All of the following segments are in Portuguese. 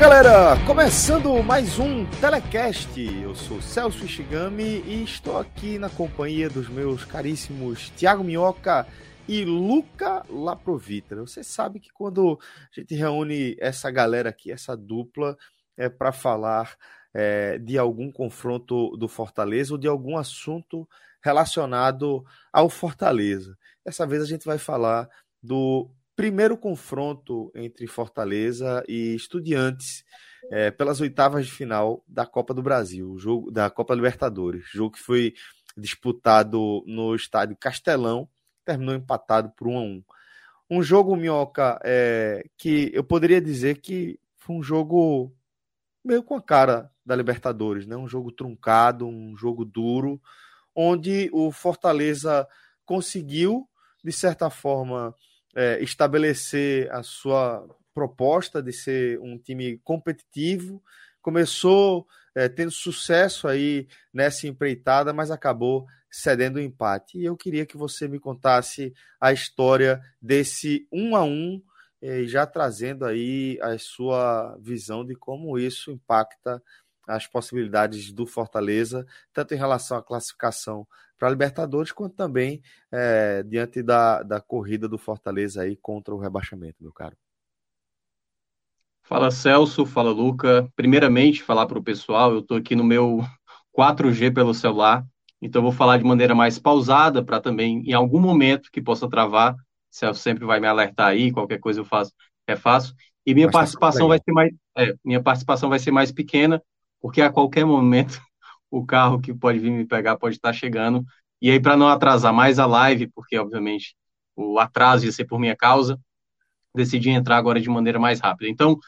Galera, começando mais um Telecast. Eu sou Celso Ishigami e estou aqui na companhia dos meus caríssimos Tiago Minhoca e Luca Laprovita. Você sabe que quando a gente reúne essa galera aqui, essa dupla, é para falar é, de algum confronto do Fortaleza ou de algum assunto relacionado ao Fortaleza. Dessa vez a gente vai falar do primeiro confronto entre Fortaleza e Estudiantes é, pelas oitavas de final da Copa do Brasil, jogo da Copa Libertadores, jogo que foi disputado no estádio Castelão, terminou empatado por 1 a 1. Um jogo minhoca é, que eu poderia dizer que foi um jogo meio com a cara da Libertadores, né? Um jogo truncado, um jogo duro, onde o Fortaleza conseguiu de certa forma é, estabelecer a sua proposta de ser um time competitivo. Começou é, tendo sucesso aí nessa empreitada, mas acabou cedendo o empate. E eu queria que você me contasse a história desse um a um, e já trazendo aí a sua visão de como isso impacta as possibilidades do Fortaleza, tanto em relação à classificação para a Libertadores, quanto também é, diante da, da corrida do Fortaleza aí contra o rebaixamento, meu caro. Fala Celso, fala Luca. Primeiramente, falar para o pessoal, eu estou aqui no meu 4G pelo celular, então vou falar de maneira mais pausada para também, em algum momento que possa travar, Celso sempre vai me alertar aí, qualquer coisa eu faço, é fácil. E minha Mas tá participação tá vai ser mais, é, minha participação vai ser mais pequena, porque a qualquer momento o carro que pode vir me pegar pode estar chegando. E aí, para não atrasar mais a live, porque obviamente o atraso ia ser por minha causa, decidi entrar agora de maneira mais rápida. Então,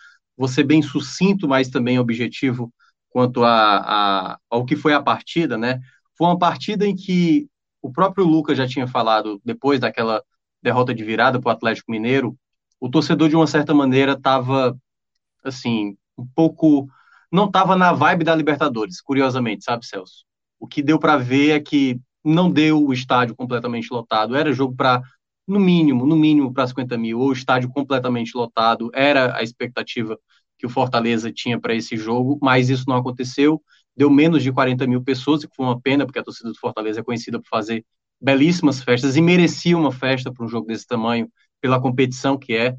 ser bem sucinto, mas também objetivo quanto a, a, ao que foi a partida, né? Foi uma partida em que o próprio Lucas já tinha falado, depois daquela derrota de virada para o Atlético Mineiro, o torcedor, de uma certa maneira, estava, assim, um pouco não estava na vibe da Libertadores, curiosamente, sabe, Celso? O que deu para ver é que não deu o estádio completamente lotado. Era jogo para, no mínimo, no mínimo para 50 mil, ou estádio completamente lotado. Era a expectativa que o Fortaleza tinha para esse jogo, mas isso não aconteceu. Deu menos de 40 mil pessoas, o que foi uma pena, porque a torcida do Fortaleza é conhecida por fazer belíssimas festas e merecia uma festa para um jogo desse tamanho, pela competição que é.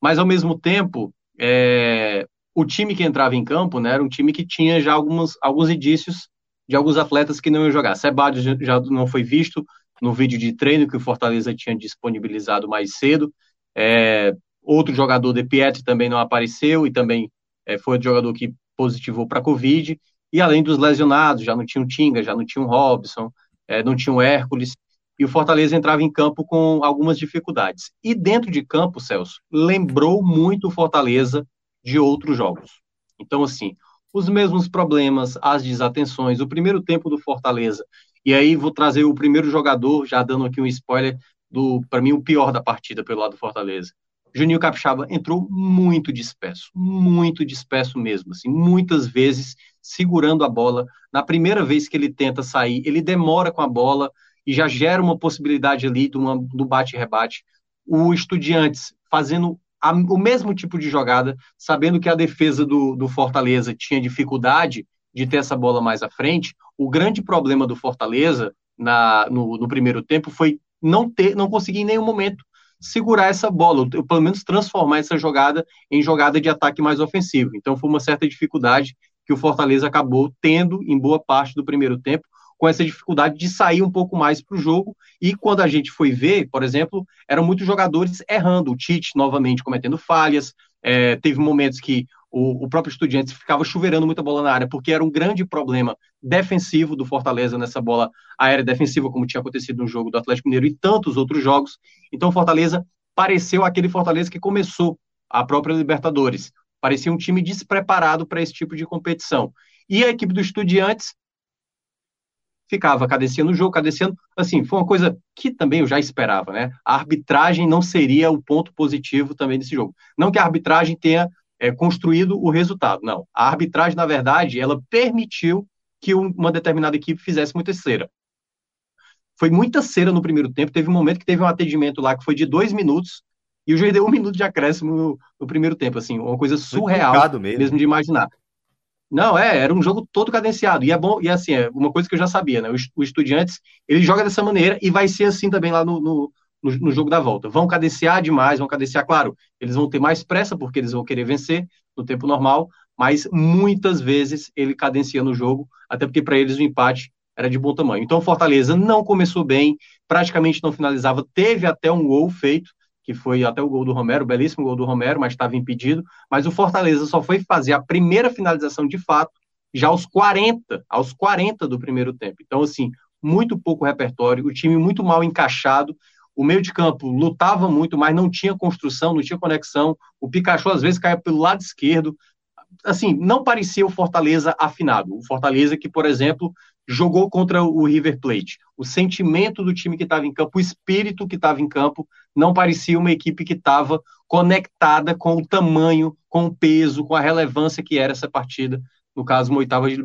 Mas, ao mesmo tempo, é, o time que entrava em campo né, era um time que tinha já alguns, alguns indícios de alguns atletas que não iam jogar. Sebadios já não foi visto no vídeo de treino que o Fortaleza tinha disponibilizado mais cedo. É, outro jogador, De Pietri, também não apareceu e também é, foi o jogador que positivou para a Covid. E além dos lesionados, já não tinha o Tinga, já não tinha o Robson, é, não tinha o Hércules. E o Fortaleza entrava em campo com algumas dificuldades. E dentro de campo, Celso, lembrou muito o Fortaleza de outros jogos. Então, assim, os mesmos problemas, as desatenções, o primeiro tempo do Fortaleza. E aí vou trazer o primeiro jogador, já dando aqui um spoiler do, para mim, o pior da partida pelo lado do Fortaleza. Juninho Capixaba entrou muito disperso, muito disperso mesmo, assim, muitas vezes segurando a bola. Na primeira vez que ele tenta sair, ele demora com a bola e já gera uma possibilidade ali do, do bate-rebate. O Estudiantes fazendo a, o mesmo tipo de jogada, sabendo que a defesa do, do Fortaleza tinha dificuldade de ter essa bola mais à frente. O grande problema do Fortaleza na, no, no primeiro tempo foi não ter, não conseguir em nenhum momento segurar essa bola, ou pelo menos transformar essa jogada em jogada de ataque mais ofensivo. Então foi uma certa dificuldade que o Fortaleza acabou tendo em boa parte do primeiro tempo, com essa dificuldade de sair um pouco mais para o jogo. E quando a gente foi ver, por exemplo, eram muitos jogadores errando. O Tite novamente cometendo falhas. É, teve momentos que o, o próprio Estudiantes ficava chuveirando muita bola na área, porque era um grande problema defensivo do Fortaleza nessa bola aérea defensiva, como tinha acontecido no jogo do Atlético Mineiro e tantos outros jogos. Então, Fortaleza pareceu aquele Fortaleza que começou a própria Libertadores. Parecia um time despreparado para esse tipo de competição. E a equipe do Estudiantes ficava cadenciando o jogo, cadenciando. Assim, foi uma coisa que também eu já esperava, né? A arbitragem não seria o ponto positivo também desse jogo. Não que a arbitragem tenha é, construído o resultado, não. A arbitragem, na verdade, ela permitiu que uma determinada equipe fizesse muita cera. Foi muita cera no primeiro tempo. Teve um momento que teve um atendimento lá que foi de dois minutos e o juiz deu um minuto de acréscimo no, no primeiro tempo, assim, uma coisa surreal mesmo. mesmo de imaginar. Não, é, era um jogo todo cadenciado. E é bom, e assim, é uma coisa que eu já sabia, né? O, Estudiantes, ele joga dessa maneira e vai ser assim também lá no, no, no, no, jogo da volta. Vão cadenciar demais, vão cadenciar, claro, eles vão ter mais pressa porque eles vão querer vencer no tempo normal, mas muitas vezes ele cadencia no jogo, até porque para eles o empate era de bom tamanho. Então, Fortaleza não começou bem, praticamente não finalizava, teve até um gol feito, que foi até o gol do Romero, belíssimo gol do Romero, mas estava impedido. Mas o Fortaleza só foi fazer a primeira finalização de fato já aos 40, aos 40 do primeiro tempo. Então, assim, muito pouco repertório, o time muito mal encaixado. O meio de campo lutava muito, mas não tinha construção, não tinha conexão. O Pikachu às vezes caía pelo lado esquerdo. Assim, não parecia o Fortaleza afinado. O Fortaleza que, por exemplo, jogou contra o River Plate. O sentimento do time que estava em campo, o espírito que estava em campo, não parecia uma equipe que estava conectada com o tamanho, com o peso, com a relevância que era essa partida. No caso, uma oitava de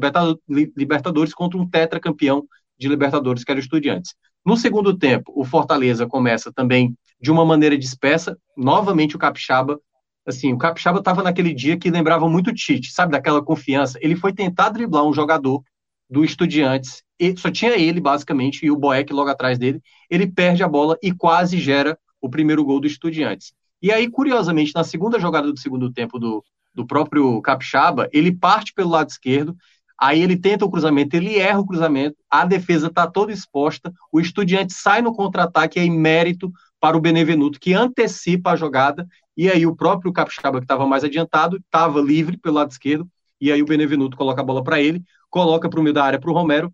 Libertadores contra um tetracampeão de Libertadores, que era o Estudiantes. No segundo tempo, o Fortaleza começa também de uma maneira dispersa. Novamente, o Capixaba assim, o Capixaba estava naquele dia que lembrava muito o Tite, sabe, daquela confiança. Ele foi tentar driblar um jogador do Estudiantes, e só tinha ele, basicamente, e o Boeck logo atrás dele. Ele perde a bola e quase gera o primeiro gol do Estudiantes. E aí, curiosamente, na segunda jogada do segundo tempo do, do próprio Capixaba, ele parte pelo lado esquerdo, aí ele tenta o cruzamento, ele erra o cruzamento, a defesa está toda exposta, o Estudiante sai no contra-ataque, aí mérito para o Benevenuto, que antecipa a jogada, e aí o próprio Capixaba, que estava mais adiantado, estava livre pelo lado esquerdo, e aí o Benevenuto coloca a bola para ele, coloca para o meio da área para o Romero.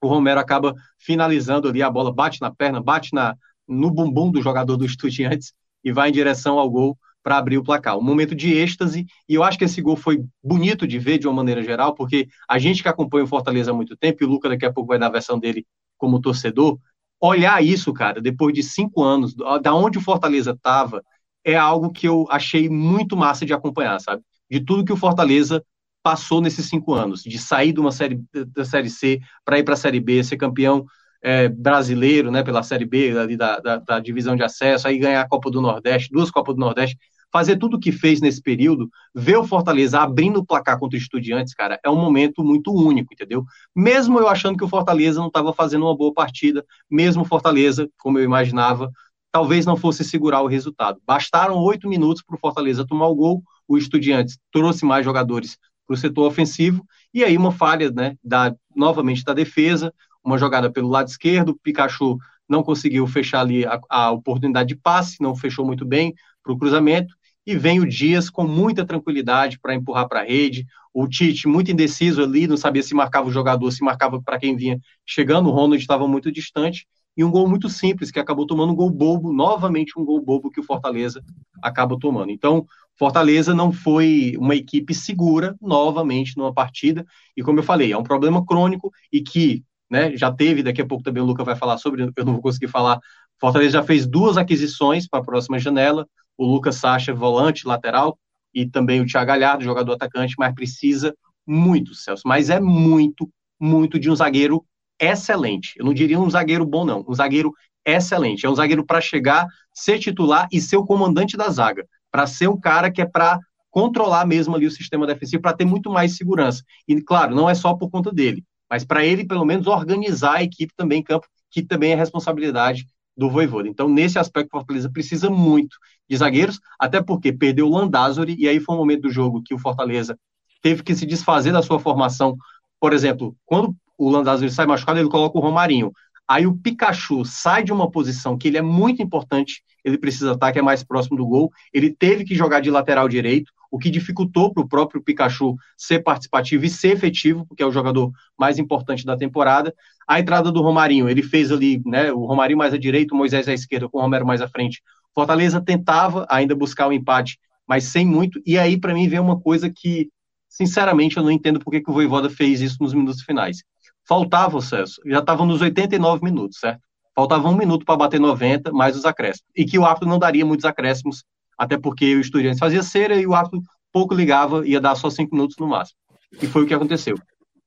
O Romero acaba finalizando ali, a bola bate na perna, bate na, no bumbum do jogador do Estudiantes e vai em direção ao gol para abrir o placar. Um momento de êxtase, e eu acho que esse gol foi bonito de ver de uma maneira geral, porque a gente que acompanha o Fortaleza há muito tempo, e o Luca daqui a pouco vai dar a versão dele como torcedor, olhar isso, cara, depois de cinco anos, da onde o Fortaleza estava, é algo que eu achei muito massa de acompanhar, sabe? De tudo que o Fortaleza passou nesses cinco anos, de sair de uma série da série C para ir para a série B, ser campeão é, brasileiro, né, pela série B da, da, da, divisão de acesso, aí ganhar a Copa do Nordeste, duas Copas do Nordeste, fazer tudo o que fez nesse período, ver o Fortaleza abrindo o placar contra os Estudiantes, cara, é um momento muito único, entendeu? Mesmo eu achando que o Fortaleza não estava fazendo uma boa partida, mesmo o Fortaleza, como eu imaginava, talvez não fosse segurar o resultado. Bastaram oito minutos para o Fortaleza tomar o gol, o Estudiantes trouxe mais jogadores para o setor ofensivo, e aí uma falha, né, da, novamente da defesa, uma jogada pelo lado esquerdo, o Pikachu não conseguiu fechar ali a, a oportunidade de passe, não fechou muito bem para o cruzamento, e vem o Dias com muita tranquilidade para empurrar para a rede, o Tite muito indeciso ali, não sabia se marcava o jogador, se marcava para quem vinha chegando, o Ronald estava muito distante, e um gol muito simples, que acabou tomando um gol bobo, novamente um gol bobo que o Fortaleza acaba tomando. Então, Fortaleza não foi uma equipe segura novamente numa partida, e como eu falei, é um problema crônico e que né, já teve, daqui a pouco também o Luca vai falar sobre, eu não vou conseguir falar. Fortaleza já fez duas aquisições para a próxima janela, o Lucas Sacha, volante, lateral, e também o Thiago Galhardo, jogador atacante, mas precisa muito, Celso, mas é muito, muito de um zagueiro excelente. Eu não diria um zagueiro bom, não, um zagueiro excelente. É um zagueiro para chegar, ser titular e ser o comandante da zaga para ser um cara que é para controlar mesmo ali o sistema defensivo, para ter muito mais segurança. E, claro, não é só por conta dele, mas para ele, pelo menos, organizar a equipe também em campo, que também é responsabilidade do Voivoda. Então, nesse aspecto, o Fortaleza precisa muito de zagueiros, até porque perdeu o Landázuri, e aí foi um momento do jogo que o Fortaleza teve que se desfazer da sua formação. Por exemplo, quando o Landázuri sai machucado, ele coloca o Romarinho. Aí o Pikachu sai de uma posição que ele é muito importante, ele precisa estar, que é mais próximo do gol. Ele teve que jogar de lateral direito. o que dificultou para o próprio Pikachu ser participativo e ser efetivo, porque é o jogador mais importante da temporada. A entrada do Romarinho, ele fez ali, né, o Romarinho mais à direita, o Moisés à esquerda, com o Romero mais à frente. Fortaleza tentava ainda buscar o um empate, mas sem muito. E aí, para mim, vem uma coisa que, sinceramente, eu não entendo por que, que o Voivoda fez isso nos minutos finais. Faltava o Celso, já estava nos 89 minutos, certo? Faltava um minuto para bater 90, mais os acréscimos. E que o árbitro não daria muitos acréscimos, até porque o Estudiantes fazia cera e o árbitro pouco ligava, ia dar só cinco minutos no máximo. E foi o que aconteceu.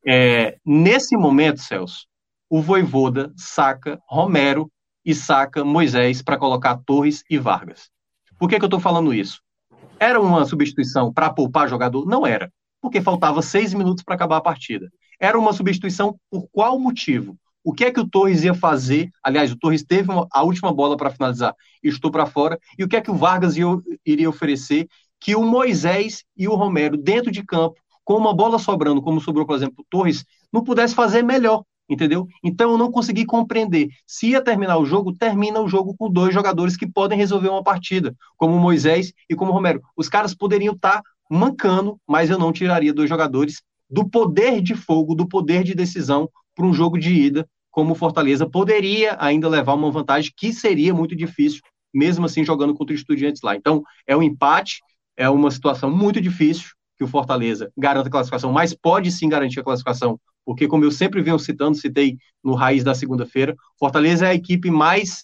É, nesse momento, Celso, o Voivoda saca Romero e saca Moisés para colocar Torres e Vargas. Por que, que eu estou falando isso? Era uma substituição para poupar jogador? Não era, porque faltava seis minutos para acabar a partida. Era uma substituição por qual motivo? o que é que o Torres ia fazer? Aliás, o Torres teve uma, a última bola para finalizar estou para fora. E o que é que o Vargas ia, iria oferecer? Que o Moisés e o Romero, dentro de campo, com uma bola sobrando, como sobrou, por exemplo, o Torres, não pudesse fazer melhor, entendeu? Então eu não consegui compreender. Se ia terminar o jogo, termina o jogo com dois jogadores que podem resolver uma partida, como o Moisés e como o Romero. Os caras poderiam estar tá mancando, mas eu não tiraria dois jogadores do poder de fogo, do poder de decisão para um jogo de ida, como o Fortaleza poderia ainda levar uma vantagem que seria muito difícil, mesmo assim jogando contra os estudiantes lá. Então, é um empate, é uma situação muito difícil que o Fortaleza garanta a classificação, mas pode sim garantir a classificação, porque como eu sempre venho citando, citei no raiz da segunda-feira, Fortaleza é a equipe mais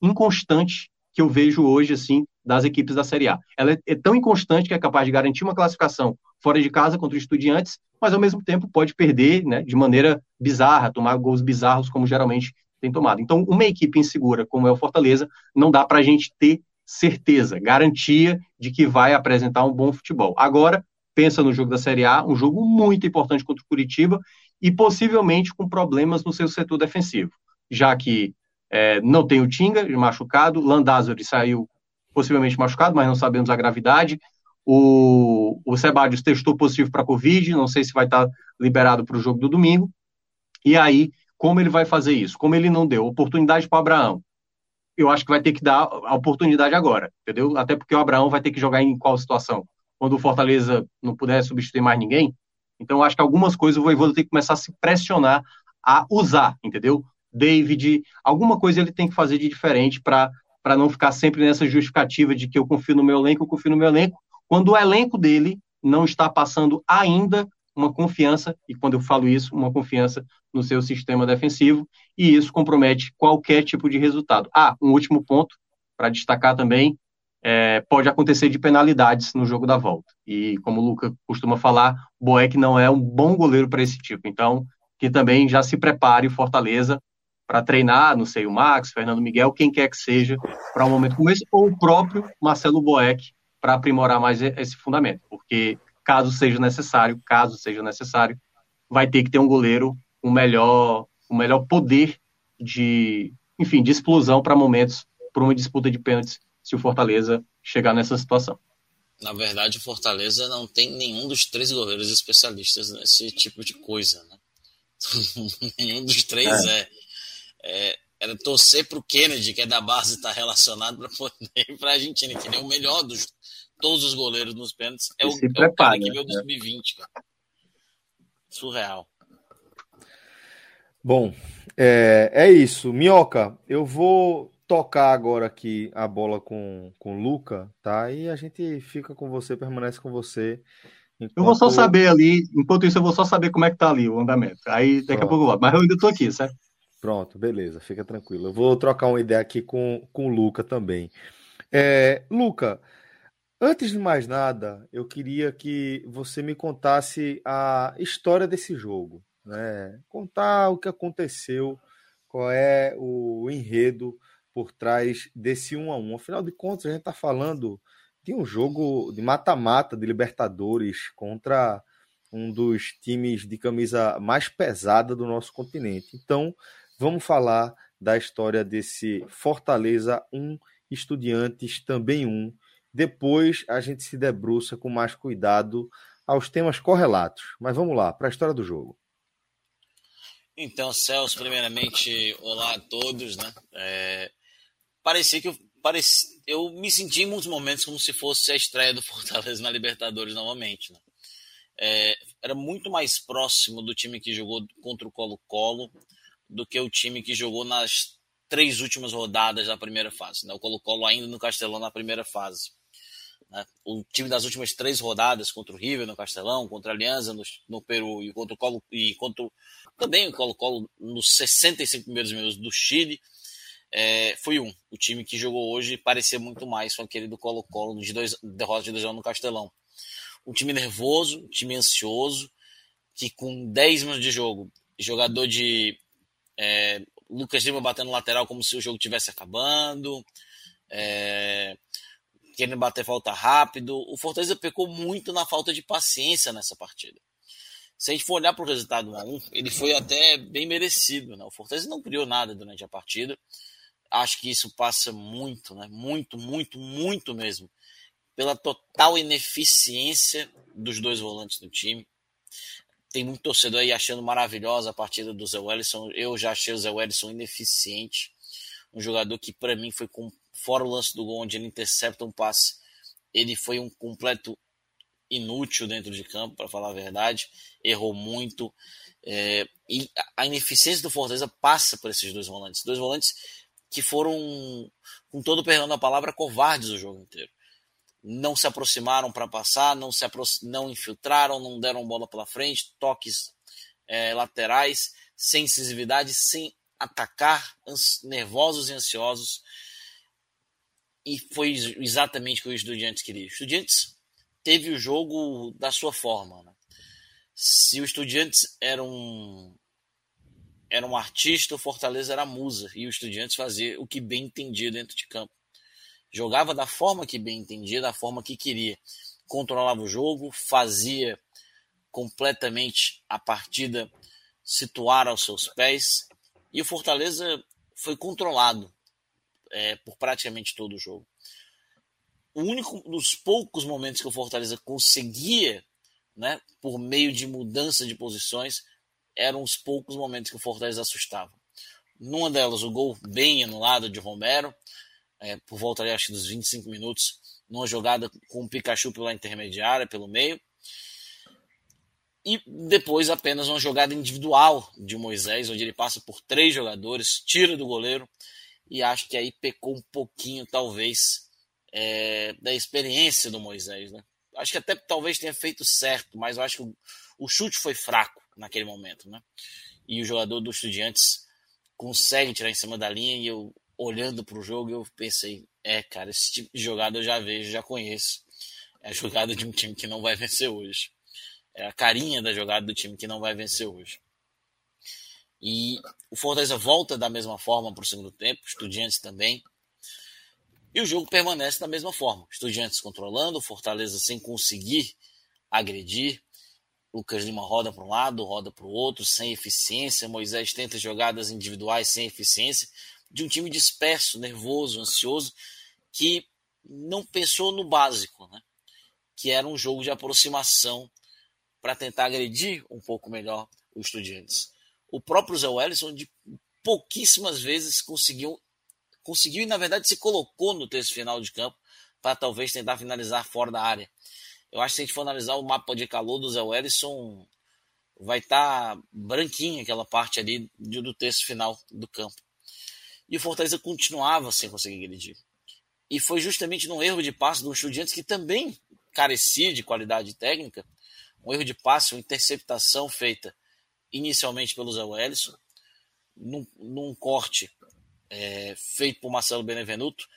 inconstante que eu vejo hoje assim das equipes da Série A. Ela é, é tão inconstante que é capaz de garantir uma classificação fora de casa contra os estudiantes, mas ao mesmo tempo pode perder né, de maneira bizarra, tomar gols bizarros, como geralmente tem tomado. Então, uma equipe insegura como é o Fortaleza, não dá para a gente ter certeza, garantia de que vai apresentar um bom futebol. Agora, pensa no jogo da Série A, um jogo muito importante contra o Curitiba e possivelmente com problemas no seu setor defensivo, já que é, não tem o Tinga machucado, Landázuri saiu possivelmente machucado, mas não sabemos a gravidade. O, o Sebadios testou positivo para Covid, não sei se vai estar liberado para o jogo do domingo. E aí, como ele vai fazer isso? Como ele não deu oportunidade para o Abraão, eu acho que vai ter que dar a oportunidade agora, entendeu? Até porque o Abraão vai ter que jogar em qual situação? Quando o Fortaleza não puder substituir mais ninguém. Então, acho que algumas coisas o Voivoda tem que começar a se pressionar a usar, entendeu? David, alguma coisa ele tem que fazer de diferente para não ficar sempre nessa justificativa de que eu confio no meu elenco, eu confio no meu elenco, quando o elenco dele não está passando ainda uma confiança, e quando eu falo isso, uma confiança no seu sistema defensivo, e isso compromete qualquer tipo de resultado. Ah, um último ponto para destacar também, é, pode acontecer de penalidades no jogo da volta. E como o Luca costuma falar, Boeck não é um bom goleiro para esse tipo. Então, que também já se prepare Fortaleza para treinar, não sei, o Max, Fernando Miguel, quem quer que seja, para um momento como esse, ou o próprio Marcelo Boeck, para aprimorar mais esse fundamento, porque caso seja necessário, caso seja necessário, vai ter que ter um goleiro com um melhor, um melhor poder de, enfim, de explosão para momentos, para uma disputa de pênaltis, se o Fortaleza chegar nessa situação. Na verdade, o Fortaleza não tem nenhum dos três goleiros especialistas nesse tipo de coisa, né? nenhum dos três é. é, é era torcer para o Kennedy, que é da base, estar tá relacionado para poder ir para a Argentina, que nem o melhor dos todos os goleiros nos pênaltis. É o, é o cara que veio 2020, cara. Surreal. Bom, é, é isso. Minhoca, eu vou tocar agora aqui a bola com, com o Luca, tá? E a gente fica com você, permanece com você. Enquanto... Eu vou só saber ali, enquanto isso eu vou só saber como é que tá ali o andamento. Aí daqui Pronto. a pouco eu volto. Mas eu ainda tô aqui, certo? Pronto, beleza, fica tranquilo. Eu vou trocar uma ideia aqui com, com o Luca também. É, Luca, antes de mais nada, eu queria que você me contasse a história desse jogo. Né? Contar o que aconteceu, qual é o enredo por trás desse 1 a 1 Afinal de contas, a gente está falando de um jogo de mata-mata de Libertadores contra um dos times de camisa mais pesada do nosso continente. Então, Vamos falar da história desse Fortaleza 1, Estudiantes também 1. Depois a gente se debruça com mais cuidado aos temas correlatos. Mas vamos lá, para a história do jogo. Então, Celso, primeiramente, olá a todos, né? É, parecia que pareci, eu me senti em muitos momentos como se fosse a estreia do Fortaleza na Libertadores novamente. Né? É, era muito mais próximo do time que jogou contra o Colo-Colo do que o time que jogou nas três últimas rodadas da primeira fase. Né? O Colo-Colo ainda no Castelão na primeira fase. Né? O time das últimas três rodadas contra o River no Castelão, contra a Aliança no, no Peru e contra o Colo e contra também o Colo-Colo nos 65 primeiros minutos do Chile é, foi um. O time que jogou hoje parecia muito mais com aquele do Colo-Colo de dois derrotas de dois anos no Castelão. Um time nervoso, um time ansioso, que com 10 minutos de jogo, jogador de é, Lucas Lima batendo lateral como se o jogo tivesse acabando, é, querendo bater falta rápido. O Fortaleza pecou muito na falta de paciência nessa partida. Se a gente for olhar para o resultado 1x1, ele foi até bem merecido. Né? O Fortaleza não criou nada durante a partida acho que isso passa muito, né? Muito, muito, muito mesmo. Pela total ineficiência dos dois volantes do time. Tem muito torcedor aí achando maravilhosa a partida do Zé Wellison. Eu já achei o Zé Wellison ineficiente. Um jogador que, para mim, foi com, fora o lance do gol, onde ele intercepta um passe. Ele foi um completo inútil dentro de campo, para falar a verdade. Errou muito. É, e a ineficiência do Fortaleza passa por esses dois volantes. Dois volantes que foram, com todo o perdão da palavra, covardes o jogo inteiro. Não se aproximaram para passar, não se não infiltraram, não deram bola pela frente, toques é, laterais, sem incisividade, sem atacar, nervosos e ansiosos. E foi exatamente o que o Estudiantes queria. O Estudiantes teve o jogo da sua forma. Né? Se o Estudiantes era um, era um artista, o Fortaleza era musa, e o Estudiantes fazia o que bem entendia dentro de campo. Jogava da forma que bem entendia, da forma que queria. Controlava o jogo, fazia completamente a partida situar aos seus pés, e o Fortaleza foi controlado é, por praticamente todo o jogo. O único dos poucos momentos que o Fortaleza conseguia, né, por meio de mudança de posições, eram os poucos momentos que o Fortaleza assustava. Numa delas, o gol bem anulado de Romero, é, por volta acho dos 25 minutos, numa jogada com o Pikachu pela intermediária, pelo meio. E depois apenas uma jogada individual de Moisés, onde ele passa por três jogadores, tira do goleiro, e acho que aí pecou um pouquinho, talvez, é, da experiência do Moisés. Né? Acho que até talvez tenha feito certo, mas eu acho que o, o chute foi fraco naquele momento, né? E o jogador do Estudiantes consegue tirar em cima da linha e eu olhando para o jogo eu pensei, é, cara, esse tipo de jogada eu já vejo, já conheço. É a jogada de um time que não vai vencer hoje. É a carinha da jogada do time que não vai vencer hoje. E o Fortaleza volta da mesma forma para o segundo tempo, Estudiantes também. E o jogo permanece da mesma forma. Estudiantes controlando, Fortaleza sem conseguir agredir, Lucas Lima roda para um lado, roda para o outro, sem eficiência. Moisés tenta jogadas individuais sem eficiência. De um time disperso, nervoso, ansioso, que não pensou no básico, né? que era um jogo de aproximação para tentar agredir um pouco melhor os estudiantes. O próprio Zé Wellison, de pouquíssimas vezes, conseguiu, conseguiu e, na verdade, se colocou no terço final de campo para talvez tentar finalizar fora da área. Eu acho que se a gente for analisar o mapa de calor do Zé Wellison, vai estar tá branquinho aquela parte ali do terço final do campo. E o Fortaleza continuava sem conseguir agredir. E foi justamente num erro de passe do Estudiantes que também carecia de qualidade técnica, um erro de passe, uma interceptação feita inicialmente pelo Zé Wellison, num, num corte é, feito por Marcelo Benevenuto,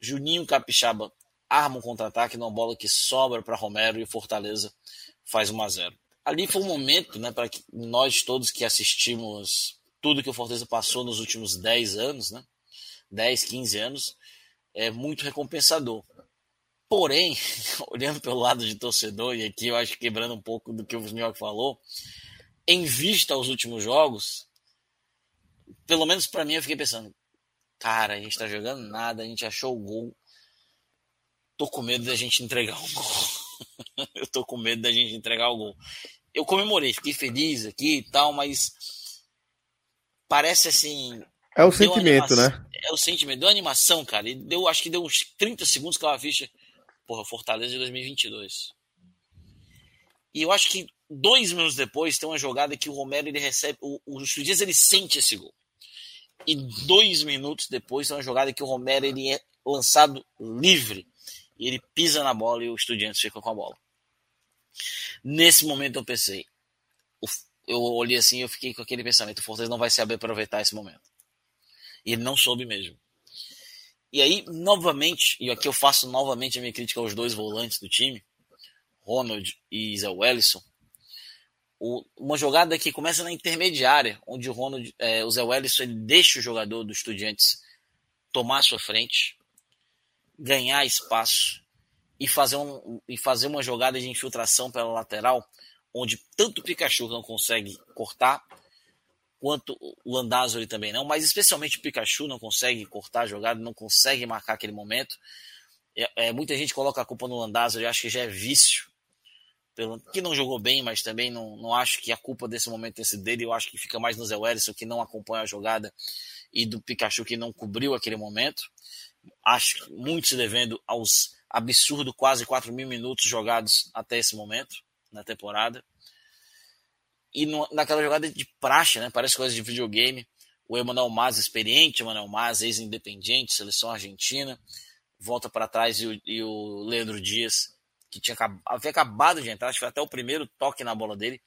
Juninho Capixaba arma um contra-ataque numa bola que sobra para Romero e o Fortaleza faz 1 a 0. Ali foi um momento, né, para nós todos que assistimos tudo que o Fortaleza passou nos últimos 10 anos, né? 10, 15 anos, é muito recompensador. Porém, olhando pelo lado de torcedor, e aqui eu acho quebrando um pouco do que o New falou, em vista aos últimos jogos, pelo menos para mim eu fiquei pensando, cara, a gente tá jogando nada, a gente achou o gol, tô com medo da gente entregar o gol. eu tô com medo da gente entregar o gol. Eu comemorei, fiquei feliz aqui e tal, mas parece assim É o sentimento, né? É o sentimento. Deu animação, cara. E deu, acho que deu uns 30 segundos que eu ficha. Porra, Fortaleza de 2022. E eu acho que dois minutos depois tem uma jogada que o Romero ele recebe. O, o ele sente esse gol. E dois minutos depois tem uma jogada que o Romero ele é lançado livre. E ele pisa na bola e o Estudiantes fica com a bola. Nesse momento eu pensei. Eu olhei assim e eu fiquei com aquele pensamento: o Fortaleza não vai saber aproveitar esse momento. E ele não soube mesmo. E aí, novamente, e aqui eu faço novamente a minha crítica aos dois volantes do time, Ronald e Zé Wellison. O, uma jogada que começa na intermediária, onde o, Ronald, é, o Zé Wellison ele deixa o jogador do Estudiantes tomar sua frente, ganhar espaço e fazer, um, e fazer uma jogada de infiltração pela lateral, onde tanto o Pikachu não consegue cortar, quanto o Landázuri também não, mas especialmente o Pikachu não consegue cortar a jogada, não consegue marcar aquele momento. É, é, muita gente coloca a culpa no Landázuri, acho que já é vício, pelo, que não jogou bem, mas também não, não acho que a culpa desse momento tenha sido dele, eu acho que fica mais no Zé Wellison, que não acompanha a jogada, e do Pikachu, que não cobriu aquele momento. Acho que muito se devendo aos absurdo quase 4 mil minutos jogados até esse momento na temporada e no, naquela jogada de praxe, né? Parece coisa de videogame. O Emanuel Mas, experiente, Emanuel Mas, ex-independente, seleção argentina, volta para trás e o, e o, Leandro Dias, que tinha havia acabado de entrar, acho que foi até o primeiro toque na bola dele.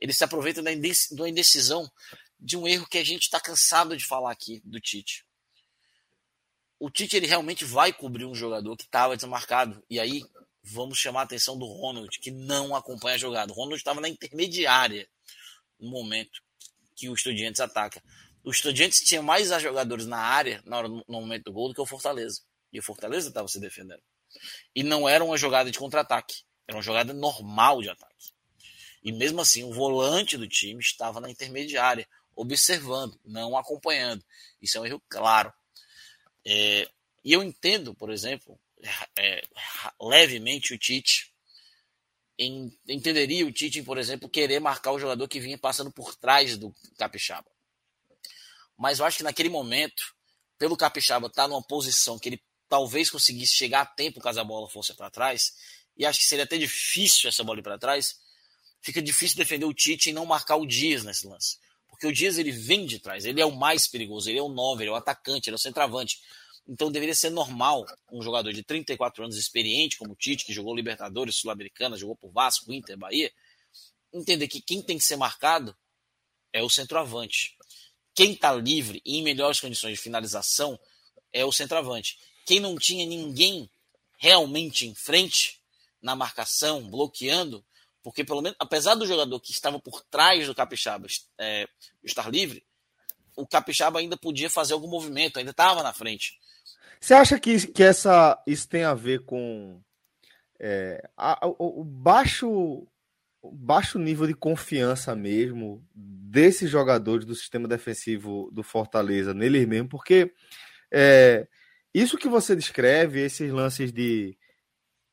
Ele se aproveita da indecisão de um erro que a gente está cansado de falar aqui do Tite. O Tite ele realmente vai cobrir um jogador que estava desmarcado. E aí vamos chamar a atenção do Ronald, que não acompanha a jogada. O Ronald estava na intermediária no momento que o Estudiantes ataca. O Estudiantes tinha mais jogadores na área na hora, no momento do gol do que o Fortaleza. E o Fortaleza estava se defendendo. E não era uma jogada de contra-ataque. Era uma jogada normal de ataque. E mesmo assim, o volante do time estava na intermediária, observando, não acompanhando. Isso é um erro claro. É, e eu entendo, por exemplo, é, levemente o Tite. Entenderia o Tite, por exemplo, querer marcar o jogador que vinha passando por trás do Capixaba. Mas eu acho que naquele momento, pelo Capixaba estar tá numa posição que ele talvez conseguisse chegar a tempo caso a bola fosse para trás, e acho que seria até difícil essa bola ir para trás, fica difícil defender o Tite e não marcar o Dias nesse lance. Porque o Dias ele vem de trás, ele é o mais perigoso, ele é o 9, ele é o atacante, ele é o centroavante. Então deveria ser normal um jogador de 34 anos experiente, como o Tite, que jogou Libertadores, Sul-Americana, jogou por Vasco, Inter, Bahia, entender que quem tem que ser marcado é o centroavante. Quem está livre e em melhores condições de finalização é o centroavante. Quem não tinha ninguém realmente em frente na marcação, bloqueando, porque pelo menos, apesar do jogador que estava por trás do Capixaba é, estar livre, o Capixaba ainda podia fazer algum movimento, ainda estava na frente. Você acha que, que essa, isso tem a ver com é, a, o, o, baixo, baixo nível de confiança mesmo desses jogadores do sistema defensivo do Fortaleza neles mesmo? Porque é, isso que você descreve, esses lances de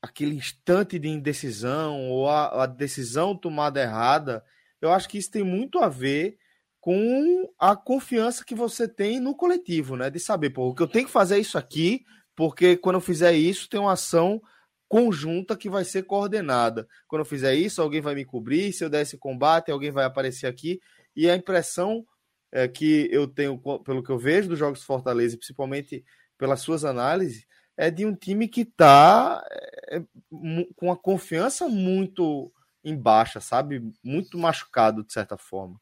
aquele instante de indecisão ou a, a decisão tomada errada, eu acho que isso tem muito a ver com a confiança que você tem no coletivo, né? De saber, pô, o que eu tenho que fazer é isso aqui, porque quando eu fizer isso, tem uma ação conjunta que vai ser coordenada. Quando eu fizer isso, alguém vai me cobrir, se eu der esse combate, alguém vai aparecer aqui. E a impressão é, que eu tenho, pelo que eu vejo dos Jogos Fortaleza, principalmente pelas suas análises, é de um time que está é, com a confiança muito em baixa, sabe? Muito machucado, de certa forma.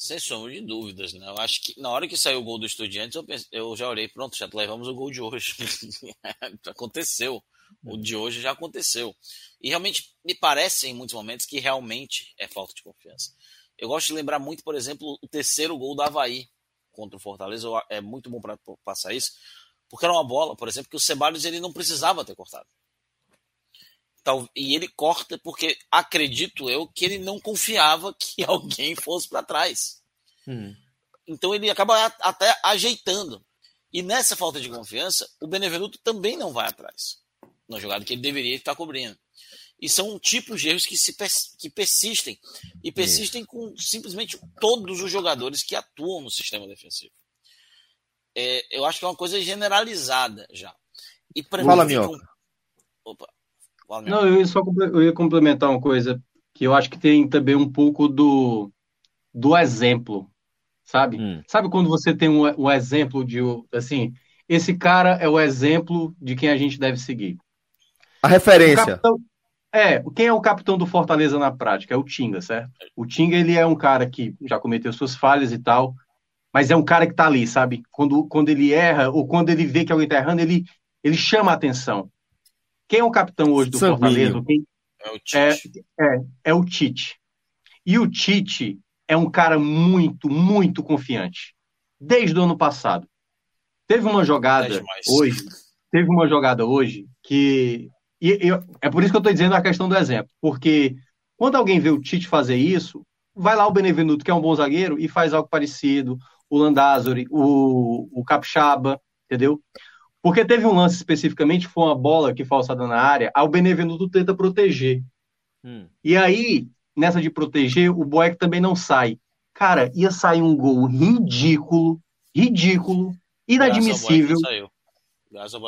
Sem sombra de dúvidas, né? Eu acho que na hora que saiu o gol do Estudiantes, eu, eu já olhei, pronto, já levamos o gol de hoje. aconteceu. O de hoje já aconteceu. E realmente, me parece em muitos momentos que realmente é falta de confiança. Eu gosto de lembrar muito, por exemplo, o terceiro gol do Havaí contra o Fortaleza. É muito bom para passar isso, porque era uma bola, por exemplo, que o Ceballos ele não precisava ter cortado. E ele corta porque acredito eu que ele não confiava que alguém fosse para trás. Hum. Então ele acaba até ajeitando. E nessa falta de confiança, o Benevenuto também não vai atrás. Na jogada que ele deveria estar cobrindo. E são tipos de erros que, se, que persistem. E persistem com simplesmente todos os jogadores que atuam no sistema defensivo. é, eu acho que é uma coisa generalizada já. E Fala, mim, um... Opa. Não, eu ia só eu ia complementar uma coisa que eu acho que tem também um pouco do, do exemplo, sabe? Hum. Sabe quando você tem um, um exemplo de, assim, esse cara é o exemplo de quem a gente deve seguir. A referência. Capitão, é, quem é o capitão do Fortaleza na prática? É o Tinga, certo? O Tinga, ele é um cara que já cometeu suas falhas e tal, mas é um cara que tá ali, sabe? Quando, quando ele erra, ou quando ele vê que alguém tá errando, ele, ele chama a atenção. Quem é o capitão hoje do Fortaleza? Quem... É o Tite. É, é, é o Tite. E o Tite é um cara muito, muito confiante. Desde o ano passado. Teve uma jogada é hoje, teve uma jogada hoje que e, e, é por isso que eu estou dizendo a questão do exemplo, porque quando alguém vê o Tite fazer isso, vai lá o Benevenuto, que é um bom zagueiro, e faz algo parecido, o Landázuri, o, o Capixaba, entendeu? Porque teve um lance especificamente, foi uma bola que foi alçada na área, aí o Benevenuto tenta proteger. Hum. E aí, nessa de proteger, o Boeck também não sai. Cara, ia sair um gol ridículo, ridículo, inadmissível.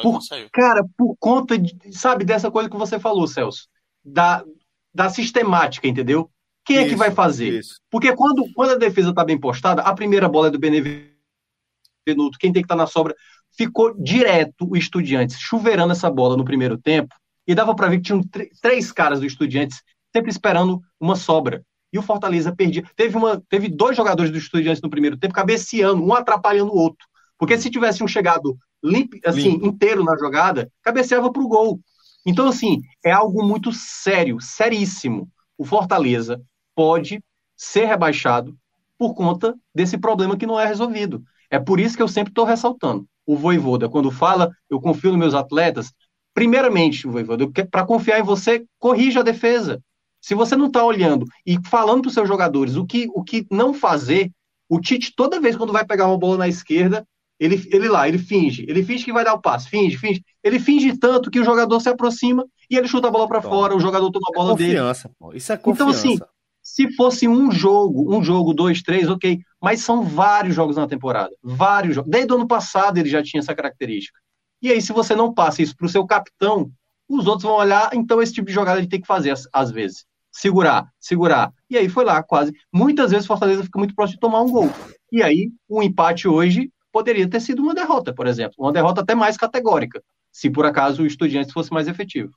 Por, cara, por conta, de, sabe, dessa coisa que você falou, Celso, da, da sistemática, entendeu? Quem isso, é que vai fazer? Isso. Porque quando, quando a defesa está bem postada, a primeira bola é do Benevenuto, quem tem que estar tá na sobra, ficou direto o Estudiantes chuveirando essa bola no primeiro tempo, e dava para ver que tinham três caras do Estudiantes sempre esperando uma sobra. E o Fortaleza perdia. Teve, uma, teve dois jogadores do Estudiantes no primeiro tempo cabeceando, um atrapalhando o outro. Porque se tivessem chegado limpo, assim, Limpo. inteiro na jogada, cabeceava para o gol. Então, assim, é algo muito sério, seríssimo. O Fortaleza pode ser rebaixado por conta desse problema que não é resolvido. É por isso que eu sempre estou ressaltando. O Voivoda, quando fala, eu confio nos meus atletas, primeiramente, Voivoda, para confiar em você, corrija a defesa. Se você não está olhando e falando para os seus jogadores o que, o que não fazer, o Tite, toda vez quando vai pegar uma bola na esquerda, ele, ele lá, ele finge. Ele finge que vai dar o passe. Finge, finge. Ele finge tanto que o jogador se aproxima e ele chuta a bola para fora, o jogador toma a bola é confiança, dele. Pô. Isso é confiança. Então, assim, se fosse um jogo, um jogo, dois, três, ok. Mas são vários jogos na temporada. Vários jogos. Desde o ano passado ele já tinha essa característica. E aí, se você não passa isso para o seu capitão, os outros vão olhar, então esse tipo de jogada gente tem que fazer às vezes. Segurar, segurar. E aí foi lá, quase. Muitas vezes Fortaleza fica muito próximo de tomar um gol. E aí, o empate hoje poderia ter sido uma derrota, por exemplo. Uma derrota até mais categórica, se por acaso o Estudiantes fosse mais efetivo.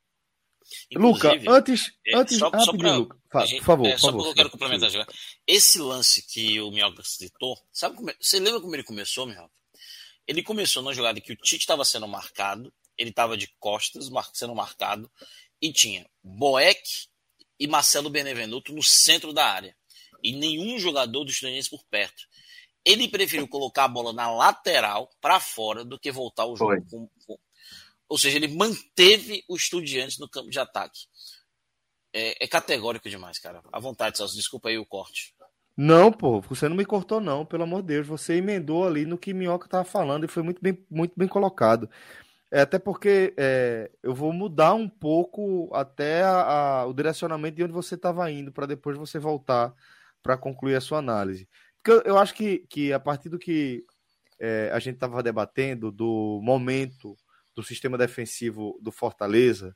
Luca, antes, é, antes só, só pra, Luca, gente, por favor, é, só favor, eu quero complementar já. Esse lance que o Minhoca citou, sabe como, é, você lembra como ele começou, Minhoca? Ele começou numa jogada que o Tite estava sendo marcado, ele estava de costas, sendo marcado, e tinha Boeck e Marcelo Benevenuto no centro da área. E nenhum jogador do Estudiantes por perto. Ele preferiu colocar a bola na lateral para fora do que voltar o jogo. Com, com... Ou seja, ele manteve o Estudiantes no campo de ataque. É, é categórico demais, cara. À vontade, Celso. Desculpa aí o corte. Não, pô, você não me cortou, não, pelo amor de Deus. Você emendou ali no que Minhoca estava falando e foi muito bem, muito bem colocado. É, até porque é, eu vou mudar um pouco até a, a, o direcionamento de onde você estava indo, para depois você voltar para concluir a sua análise. Porque eu acho que, que a partir do que é, a gente estava debatendo, do momento do sistema defensivo do Fortaleza,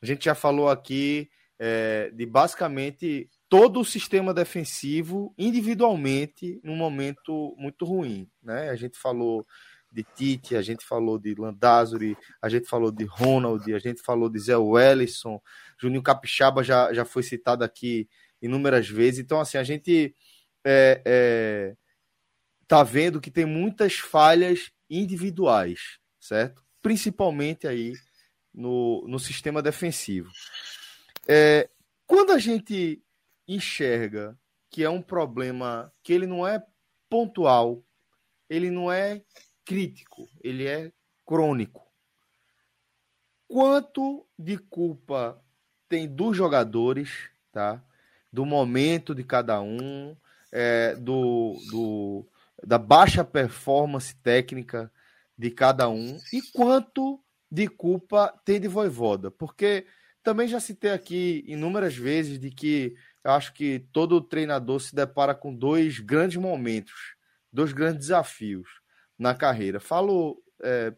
a gente já falou aqui é, de basicamente todo o sistema defensivo individualmente num momento muito ruim. Né? A gente falou de Tite, a gente falou de Landázuri, a gente falou de Ronald, a gente falou de Zé Wellison, Juninho Capixaba já, já foi citado aqui inúmeras vezes. Então, assim, a gente é, é, tá vendo que tem muitas falhas individuais, certo? Principalmente aí no, no sistema defensivo. É, quando a gente enxerga que é um problema que ele não é pontual, ele não é crítico, ele é crônico. Quanto de culpa tem dos jogadores, tá? Do momento de cada um, é, do, do, da baixa performance técnica de cada um e quanto de culpa tem de Voivoda, porque também já citei aqui inúmeras vezes de que eu acho que todo treinador se depara com dois grandes momentos, dois grandes desafios. na carreira. Falo é,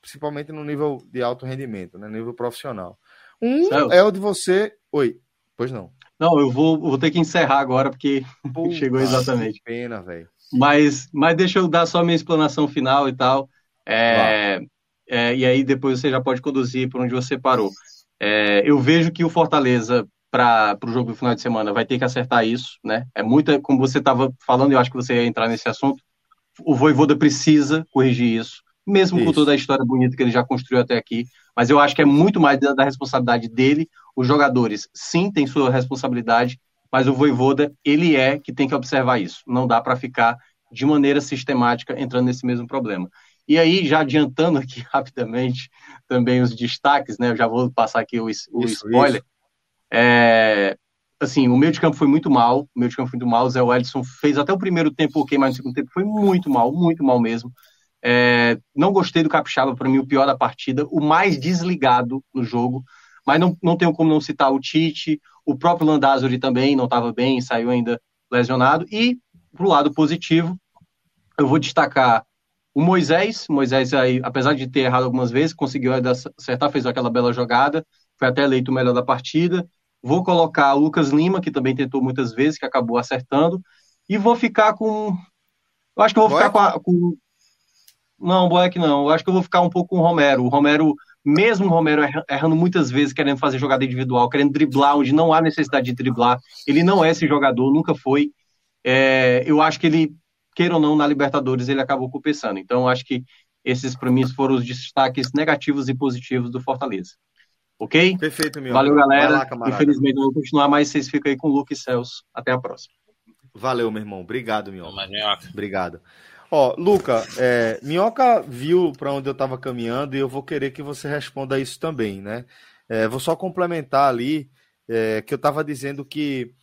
principalmente no nível de alto rendimento, né? nível profissional. Um Celso. é o de você. Oi, pois não. Não, eu vou, vou ter que encerrar agora, porque Puta, chegou exatamente. pena, velho. Mas, mas deixa eu dar só a minha explanação final e tal. É, é, e aí depois você já pode conduzir por onde você parou. É, eu vejo que o Fortaleza, para o jogo do final de semana, vai ter que acertar isso, né? É muita, como você estava falando, eu acho que você ia entrar nesse assunto. O Voivoda precisa corrigir isso, mesmo isso. com toda a história bonita que ele já construiu até aqui. Mas eu acho que é muito mais da, da responsabilidade dele. Os jogadores, sim, têm sua responsabilidade, mas o Voivoda, ele é que tem que observar isso. Não dá para ficar de maneira sistemática entrando nesse mesmo problema. E aí, já adiantando aqui rapidamente também os destaques, né? Eu já vou passar aqui o, o isso, spoiler. Isso. É, assim, o meio de campo foi muito mal. O meio de campo foi muito mal. O Zé Wellison fez até o primeiro tempo ok, mas no segundo tempo foi muito mal, muito mal mesmo. É, não gostei do Capixaba, para mim, o pior da partida, o mais desligado no jogo. Mas não, não tenho como não citar o Tite, o próprio Landázuri também não estava bem, saiu ainda lesionado. E, pro lado positivo, eu vou destacar o Moisés. Moisés, aí, apesar de ter errado algumas vezes, conseguiu acertar, fez aquela bela jogada, foi até eleito o melhor da partida. Vou colocar o Lucas Lima, que também tentou muitas vezes, que acabou acertando. E vou ficar com. Eu acho que eu vou ficar com, a, com, não, Boeck não. Eu acho que eu vou ficar um pouco com o Romero. O Romero, mesmo o Romero errando muitas vezes, querendo fazer jogada individual, querendo driblar onde não há necessidade de driblar, ele não é esse jogador, nunca foi. É, eu acho que ele, queira ou não, na Libertadores, ele acabou compensando. Então, acho que esses, para mim, foram os destaques negativos e positivos do Fortaleza. Ok? Perfeito, meu. Valeu, galera. Lá, Infelizmente, não vou continuar, mas vocês ficam aí com o Luke e Celso. Até a próxima. Valeu, meu irmão. Obrigado, meu. Obrigado. Ó, Luca, é, Minhoca viu para onde eu estava caminhando e eu vou querer que você responda isso também, né? É, vou só complementar ali é, que eu estava dizendo que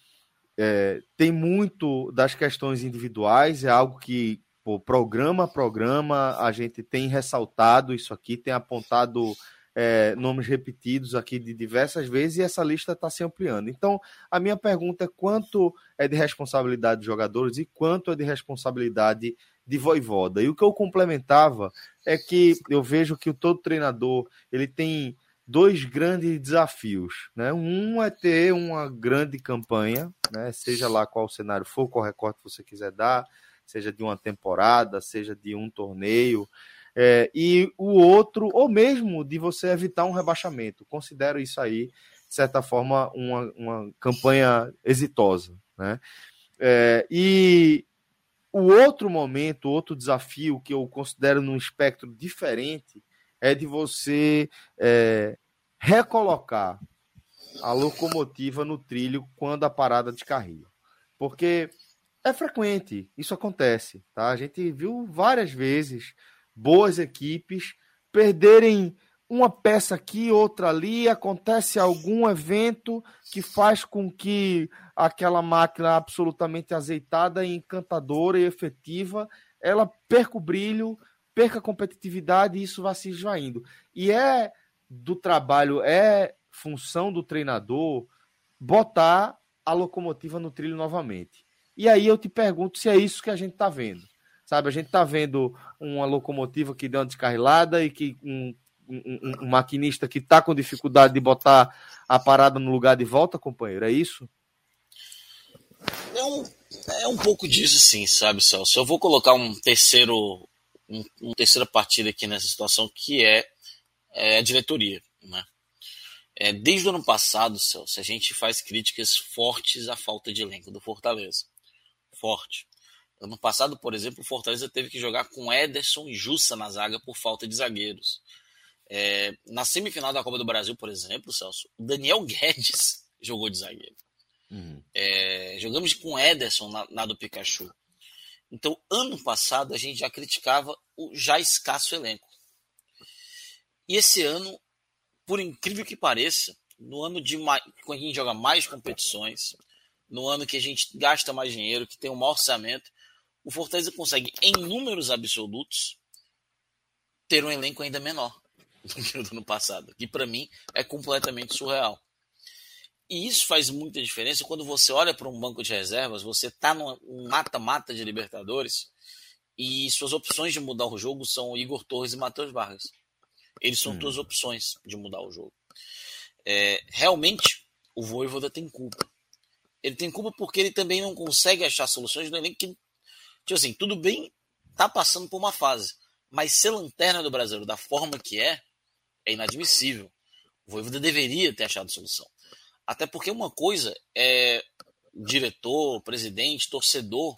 é, tem muito das questões individuais, é algo que, pô, programa a programa, a gente tem ressaltado isso aqui, tem apontado é, nomes repetidos aqui de diversas vezes e essa lista está se ampliando. Então, a minha pergunta é quanto é de responsabilidade dos jogadores e quanto é de responsabilidade de Voivoda. E o que eu complementava é que eu vejo que todo treinador ele tem dois grandes desafios. Né? Um é ter uma grande campanha, né? seja lá qual cenário for, qual recorte você quiser dar, seja de uma temporada, seja de um torneio. É, e o outro, ou mesmo de você evitar um rebaixamento. Considero isso aí, de certa forma, uma, uma campanha exitosa. Né? É, e o outro momento, outro desafio que eu considero num espectro diferente é de você é, recolocar a locomotiva no trilho quando a parada descarrilha. Porque é frequente, isso acontece, tá? A gente viu várias vezes boas equipes perderem uma peça aqui, outra ali, acontece algum evento que faz com que aquela máquina absolutamente azeitada, encantadora e efetiva, ela perca o brilho, perca competitividade e isso vai se esvaindo. E é do trabalho, é função do treinador botar a locomotiva no trilho novamente. E aí eu te pergunto se é isso que a gente está vendo. Sabe, a gente está vendo uma locomotiva que deu uma descarrilada e que um um, um, maquinista que está com dificuldade de botar a parada no lugar de volta, companheiro? É isso? É um, é um pouco disso, sim, sabe, Celso? Eu vou colocar um terceiro, um, uma terceira partida aqui nessa situação, que é, é a diretoria. Né? É, desde o ano passado, Celso, a gente faz críticas fortes à falta de elenco do Fortaleza. Forte. Ano passado, por exemplo, o Fortaleza teve que jogar com Ederson e Jussa na zaga por falta de zagueiros. É, na semifinal da Copa do Brasil, por exemplo, Celso, o Daniel Guedes jogou de zagueiro. Uhum. É, jogamos com Ederson na, na, do Pikachu. Então, ano passado, a gente já criticava o já escasso elenco. E esse ano, por incrível que pareça, no ano de quando a gente joga mais competições, no ano que a gente gasta mais dinheiro, que tem um maior orçamento, o Fortaleza consegue, em números absolutos, ter um elenco ainda menor do que no ano passado, que para mim é completamente surreal. E isso faz muita diferença quando você olha para um banco de reservas, você está num mata-mata de Libertadores e suas opções de mudar o jogo são Igor Torres e Matheus Vargas. Eles são hum. duas opções de mudar o jogo. É, realmente, o Voivoda tem culpa. Ele tem culpa porque ele também não consegue achar soluções no elenco que, tipo assim, tudo bem, tá passando por uma fase, mas ser lanterna do Brasil da forma que é, é inadmissível. O Voivoda deveria ter achado solução. Até porque uma coisa é diretor, presidente, torcedor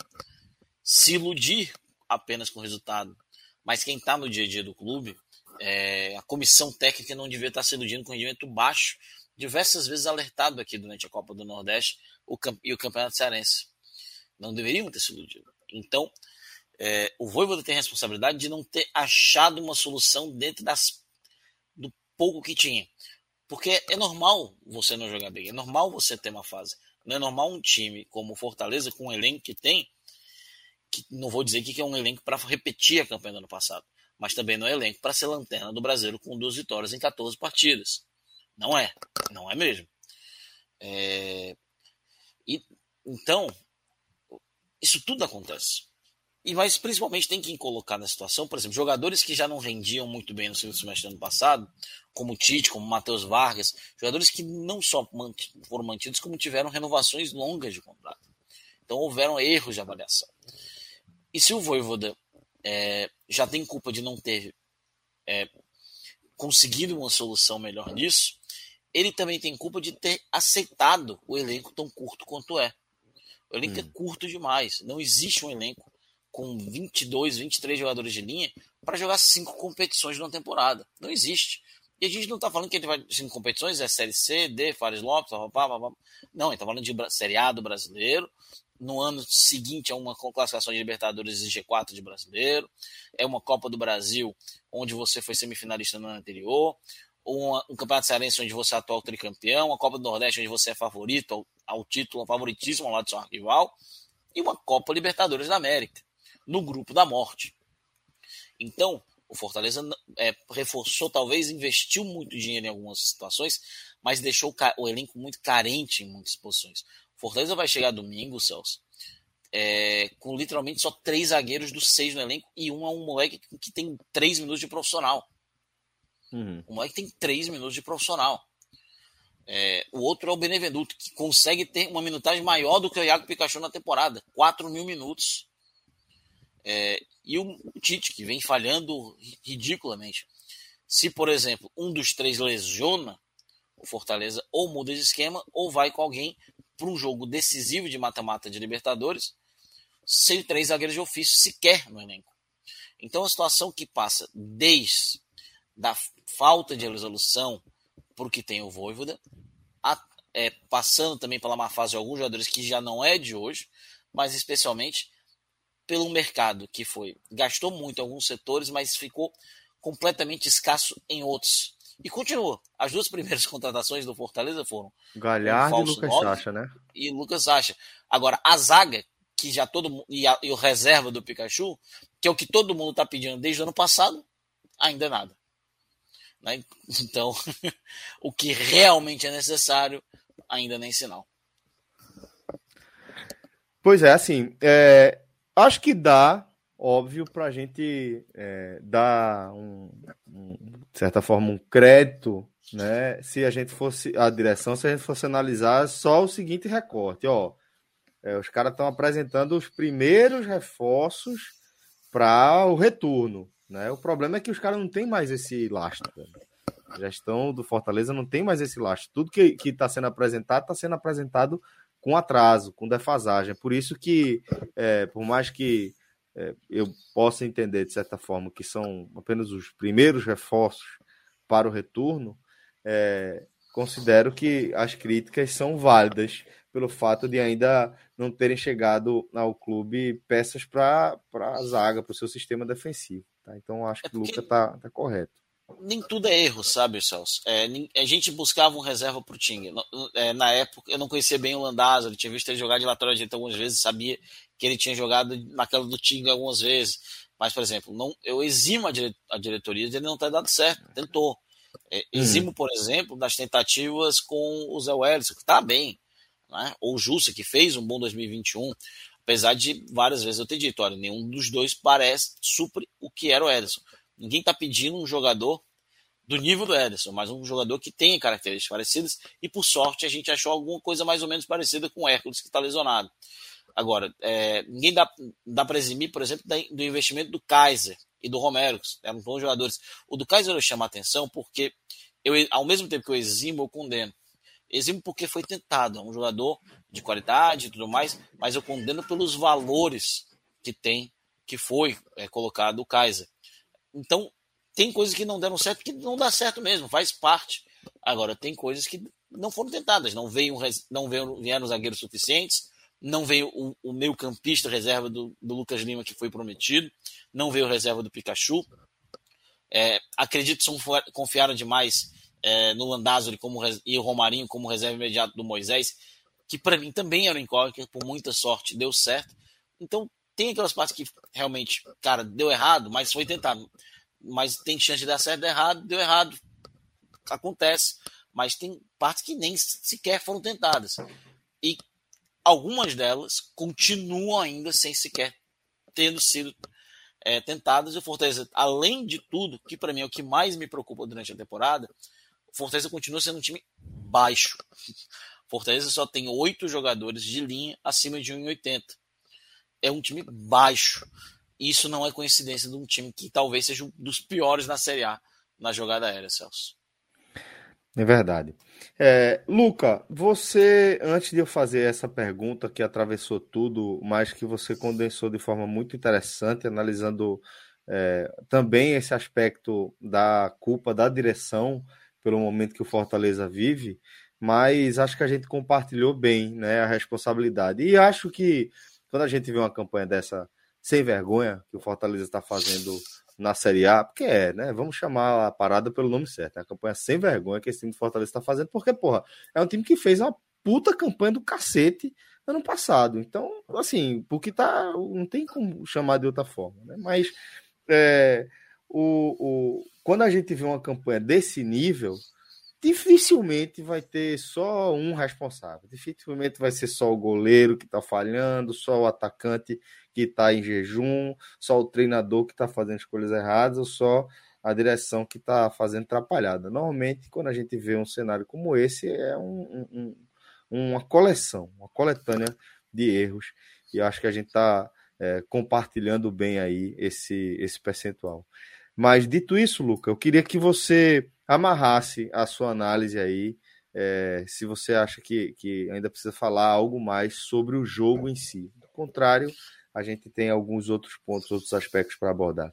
se iludir apenas com o resultado. Mas quem está no dia a dia do clube, é, a comissão técnica não devia estar tá se iludindo com rendimento baixo, diversas vezes alertado aqui durante a Copa do Nordeste o, e o Campeonato Cearense. Não deveriam ter se iludido. Então, é, o Voivoda tem a responsabilidade de não ter achado uma solução dentro das, do pouco que tinha. Porque é normal você não jogar bem, é normal você ter uma fase. Não é normal um time como o Fortaleza, com o elenco que tem, que não vou dizer que é um elenco para repetir a campanha do ano passado, mas também não é elenco para ser lanterna do Brasileiro com duas vitórias em 14 partidas. Não é, não é mesmo. É... E, então, isso tudo acontece. E mas principalmente tem que colocar na situação, por exemplo, jogadores que já não rendiam muito bem no segundo semestre do ano passado, como o Tite, como o Matheus Vargas, jogadores que não só foram mantidos, como tiveram renovações longas de contrato. Então houveram erros de avaliação. E se o Voivoda é, já tem culpa de não ter é, conseguido uma solução melhor nisso, ele também tem culpa de ter aceitado o elenco tão curto quanto é. O elenco é hum. é curto demais. Não existe um elenco com 22, 23 jogadores de linha para jogar cinco competições numa temporada. Não existe. E a gente não está falando que ele vai cinco competições, é Série C, D, Fares Lopes, blá, blá, blá. não, ele está falando de Série A do brasileiro. No ano seguinte é uma classificação de Libertadores e G4 de brasileiro. É uma Copa do Brasil, onde você foi semifinalista no ano anterior. Uma, um Campeonato Cearense onde você é atual tricampeão. Uma Copa do Nordeste onde você é favorito ao, ao título, favoritíssimo ao lado do seu rival. E uma Copa Libertadores da América no grupo da morte. Então, o Fortaleza é, reforçou, talvez investiu muito dinheiro em algumas situações, mas deixou o, elenco muito carente em muitas posições. O Fortaleza vai chegar domingo, Celso, é, com literalmente só três zagueiros dos seis no elenco e um é um moleque que tem três minutos de profissional. Uhum. O moleque tem três minutos de profissional. É, o outro é o Benevenuto, que consegue ter uma minutagem maior do que o Iago Pikachu na temporada. 4 mil minutos. É, e o, Tite, que vem falhando ridiculamente. Se, por exemplo, um dos três lesiona, o Fortaleza ou muda de esquema ou vai com alguém para um jogo decisivo de mata-mata de Libertadores, sem três zagueiros de ofício sequer no elenco. Então, a situação que passa desde da falta de resolução por que tem o Voivoda, a, é, passando também pela má fase de alguns jogadores que já não é de hoje, mas especialmente pelo mercado que foi gastou muito em alguns setores, mas ficou completamente escasso em outros. E continua. As duas primeiras contratações do Fortaleza foram Galhardo e Lucas Sacha, né? E Lucas Sacha. Agora, a zaga, que já todo mundo. E, a, e o reserva do Pikachu, que é o que todo mundo está pedindo desde o ano passado, ainda nada. Né? Então, o que realmente é necessário, ainda nem sinal. Pois é, assim, é, Acho que dá, óbvio, para a gente é, dar, um, um, de certa forma, um crédito, né? Se a gente fosse, a direção, se a gente fosse analisar só o seguinte recorte, ó. É, os caras estão apresentando os primeiros reforços para o retorno, né? O problema é que os caras não têm mais esse lastro. A gestão do Fortaleza não tem mais esse lastro. Tudo que está sendo apresentado está sendo apresentado com atraso, com defasagem. Por isso que, é, por mais que é, eu possa entender, de certa forma, que são apenas os primeiros reforços para o retorno, é, considero que as críticas são válidas pelo fato de ainda não terem chegado ao clube peças para a zaga, para o seu sistema defensivo. Tá? Então, acho que o Luca está tá correto nem tudo é erro, sabe, Celso? É, a gente buscava um reserva pro Tinga. É, na época, eu não conhecia bem o Landazzo, eu tinha visto ele jogar de lateral direito algumas vezes, sabia que ele tinha jogado naquela do Tinga algumas vezes. Mas, por exemplo, não, eu eximo a, dire, a diretoria de ele não ter dado certo, tentou. É, uhum. eximo, por exemplo, das tentativas com o Zé Wellison, que tá bem, né? ou o Jussa, que fez um bom 2021. Apesar de várias vezes eu ter dito, olha, nenhum dos dois parece supre o que era o Ederson. Ninguém está pedindo um jogador do nível do Ederson, mas um jogador que tenha características parecidas e por sorte a gente achou alguma coisa mais ou menos parecida com o Hércules que está lesionado. Agora, é, ninguém dá, dá para eximir, por exemplo, do investimento do Kaiser e do Romero, que eram bons jogadores. O do Kaiser eu chamo a atenção porque eu, ao mesmo tempo que eu eximo, eu condeno. Eximo porque foi tentado, é um jogador de qualidade e tudo mais, mas eu condeno pelos valores que tem, que foi é, colocado o Kaiser. Então, tem coisas que não deram certo, que não dá certo mesmo, faz parte. Agora, tem coisas que não foram tentadas, não veio, não veio, vieram zagueiros suficientes, não veio o, o meio campista reserva do, do, Lucas Lima que foi prometido, não veio reserva do Pikachu. É, acredito que confiaram demais é, no Landázuri como, e o Romarinho como reserva imediato do Moisés, que para mim também era um incógnito, por muita sorte deu certo. Então tem aquelas partes que realmente, cara, deu errado, mas foi tentado. Mas tem chance de dar certo, dar errado, deu errado. Acontece. Mas tem partes que nem sequer foram tentadas. E algumas delas continuam ainda sem sequer tendo sido é, tentadas. E o Fortaleza, além de tudo, que para mim é o que mais me preocupa durante a temporada, o Fortaleza continua sendo um time baixo. Fortaleza só tem oito jogadores de linha acima de 1,80. É um time baixo. Isso não é coincidência de um time que talvez seja um dos piores na Série A na jogada aérea, Celso. É verdade. É, Luca, você, antes de eu fazer essa pergunta que atravessou tudo, mas que você condensou de forma muito interessante, analisando é, também esse aspecto da culpa da direção pelo momento que o Fortaleza vive, mas acho que a gente compartilhou bem né, a responsabilidade. E acho que quando a gente vê uma campanha dessa sem vergonha que o Fortaleza está fazendo na Série A, porque é, né? Vamos chamar a parada pelo nome certo. É a campanha sem vergonha que esse time do Fortaleza está fazendo, porque, porra, é um time que fez uma puta campanha do cacete ano passado. Então, assim, porque tá. Não tem como chamar de outra forma, né? Mas é, o, o, quando a gente vê uma campanha desse nível, dificilmente vai ter só um responsável. Dificilmente vai ser só o goleiro que está falhando, só o atacante que está em jejum, só o treinador que está fazendo escolhas erradas, ou só a direção que está fazendo atrapalhada. Normalmente, quando a gente vê um cenário como esse, é um, um, uma coleção, uma coletânea de erros. E acho que a gente está é, compartilhando bem aí esse, esse percentual. Mas dito isso, Luca, eu queria que você amarrasse a sua análise aí, é, se você acha que, que ainda precisa falar algo mais sobre o jogo em si. Do contrário, a gente tem alguns outros pontos, outros aspectos para abordar.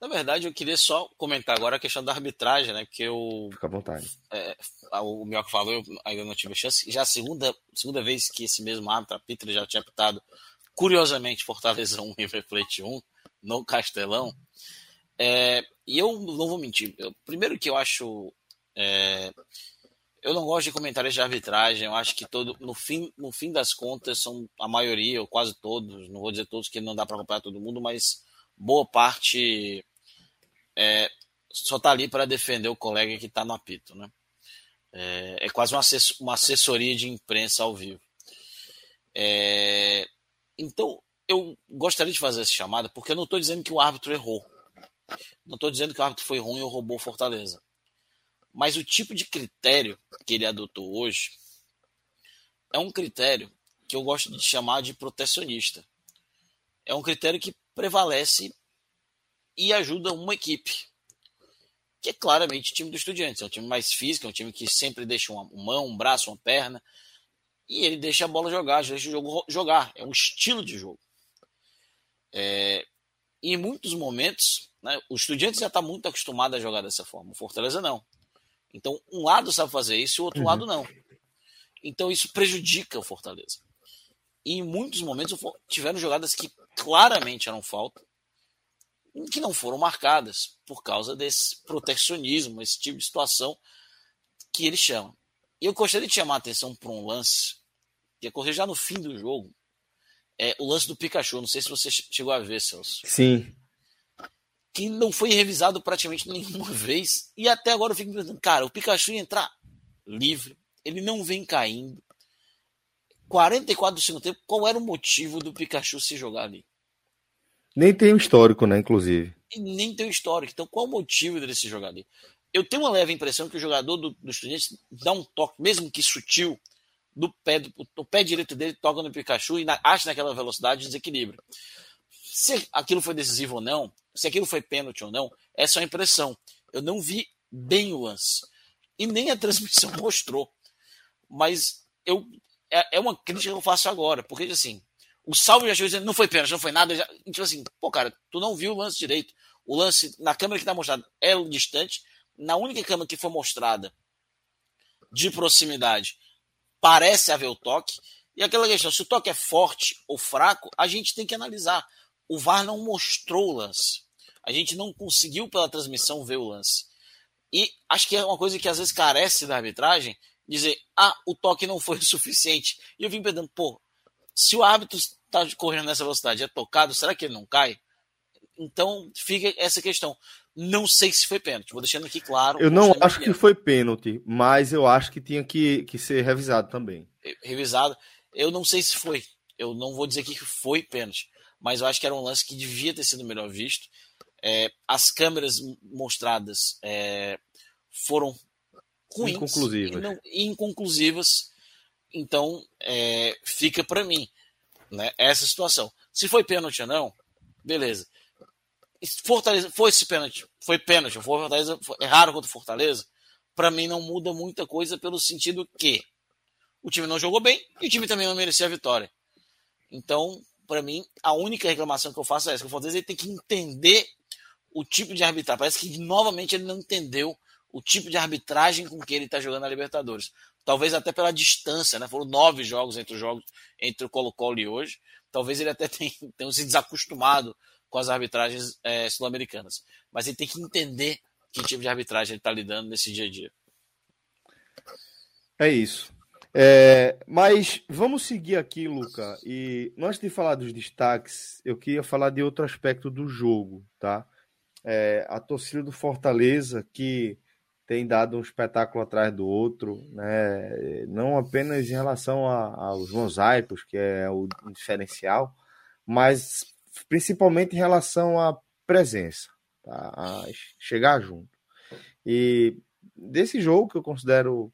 Na verdade, eu queria só comentar agora a questão da arbitragem, né? Que eu. Fica à vontade. É, o Mioca falou, eu ainda não tive chance. Já a segunda, segunda vez que esse mesmo árbitro, a Peter, já tinha apitado, curiosamente, Fortaleza 1 e Plate 1, no Castelão. É, e eu não vou mentir. Eu, primeiro que eu acho. É, eu não gosto de comentários de arbitragem. Eu acho que todo, no fim, no fim das contas, são a maioria, ou quase todos, não vou dizer todos, que não dá para acompanhar todo mundo, mas boa parte é, só tá ali para defender o colega que está no apito, né? É, é quase uma, assess uma, assessoria de imprensa ao vivo. É, então, eu gostaria de fazer essa chamada porque eu não estou dizendo que o árbitro errou. Não estou dizendo que o árbitro foi ruim ou roubou Fortaleza. Mas o tipo de critério que ele adotou hoje é um critério que eu gosto de chamar de protecionista. É um critério que prevalece e ajuda uma equipe. Que é claramente o time do Estudiantes. É um time mais físico, é um time que sempre deixa uma mão, um braço, uma perna. E ele deixa a bola jogar, deixa o jogo jogar. É um estilo de jogo. É, e em muitos momentos, né, o Estudiantes já está muito acostumado a jogar dessa forma. O Fortaleza não. Então, um lado sabe fazer isso e o outro uhum. lado não. Então, isso prejudica o Fortaleza. E em muitos momentos tiveram jogadas que claramente eram falta, que não foram marcadas por causa desse protecionismo, esse tipo de situação que eles chamam. E eu gostaria de chamar a atenção para um lance que ocorreu já no fim do jogo. É o lance do Pikachu. Não sei se você chegou a ver, Celso. Sim que não foi revisado praticamente nenhuma vez. E até agora eu fico pensando, cara, o Pikachu ia entrar livre, ele não vem caindo. 44 do segundo tempo, qual era o motivo do Pikachu se jogar ali? Nem tem um histórico, né, inclusive. E nem tem um histórico. Então, qual o motivo dele se jogar ali? Eu tenho uma leve impressão que o jogador do, do Estudiantes dá um toque, mesmo que sutil, do pé, do, do pé direito dele, toca no Pikachu e na, acha naquela velocidade desequilíbrio. Se aquilo foi decisivo ou não, se aquilo foi pênalti ou não, é só impressão. Eu não vi bem o lance. E nem a transmissão mostrou. Mas eu é, é uma crítica que eu faço agora, porque assim, o Salvo já chegou dizendo, não foi pênalti, não foi nada. Já, tipo assim, pô, cara, tu não viu o lance direito. O lance, na câmera que tá mostrado, é distante. Na única câmera que foi mostrada de proximidade, parece haver o toque. E aquela questão, se o toque é forte ou fraco, a gente tem que analisar. O VAR não mostrou o lance. A gente não conseguiu pela transmissão ver o lance. E acho que é uma coisa que às vezes carece da arbitragem, dizer, ah, o toque não foi o suficiente. E eu vim pensando, pô, se o árbitro está correndo nessa velocidade é tocado, será que ele não cai? Então fica essa questão. Não sei se foi pênalti, vou deixando aqui claro. Eu não acho que foi pênalti, mas eu acho que tinha que, que ser revisado também. Revisado. Eu não sei se foi. Eu não vou dizer que foi pênalti, mas eu acho que era um lance que devia ter sido melhor visto. É, as câmeras mostradas é, foram ruins, inconclusivas. Não, inconclusivas. Então, é, fica para mim né, essa situação. Se foi pênalti ou não, beleza. Fortaleza foi esse pênalti, foi pênalti, foi Fortaleza foi errado contra o Fortaleza. Para mim não muda muita coisa pelo sentido que o time não jogou bem e o time também não merecia a vitória. Então, para mim, a única reclamação que eu faço é essa: que o Fortaleza tem que entender o tipo de arbitragem. Parece que novamente ele não entendeu o tipo de arbitragem com que ele está jogando a Libertadores. Talvez até pela distância, né? Foram nove jogos entre os jogos entre o Colo-Colo e hoje. Talvez ele até tenha, tenha se desacostumado com as arbitragens é, sul-americanas. Mas ele tem que entender que tipo de arbitragem ele está lidando nesse dia a dia. É isso. É, mas vamos seguir aqui, Luca. E antes de falar dos destaques, eu queria falar de outro aspecto do jogo, tá? É, a torcida do Fortaleza que tem dado um espetáculo atrás do outro, né? Não apenas em relação a, aos mosaicos, que é o diferencial, mas principalmente em relação à presença, tá? a chegar junto. E desse jogo que eu considero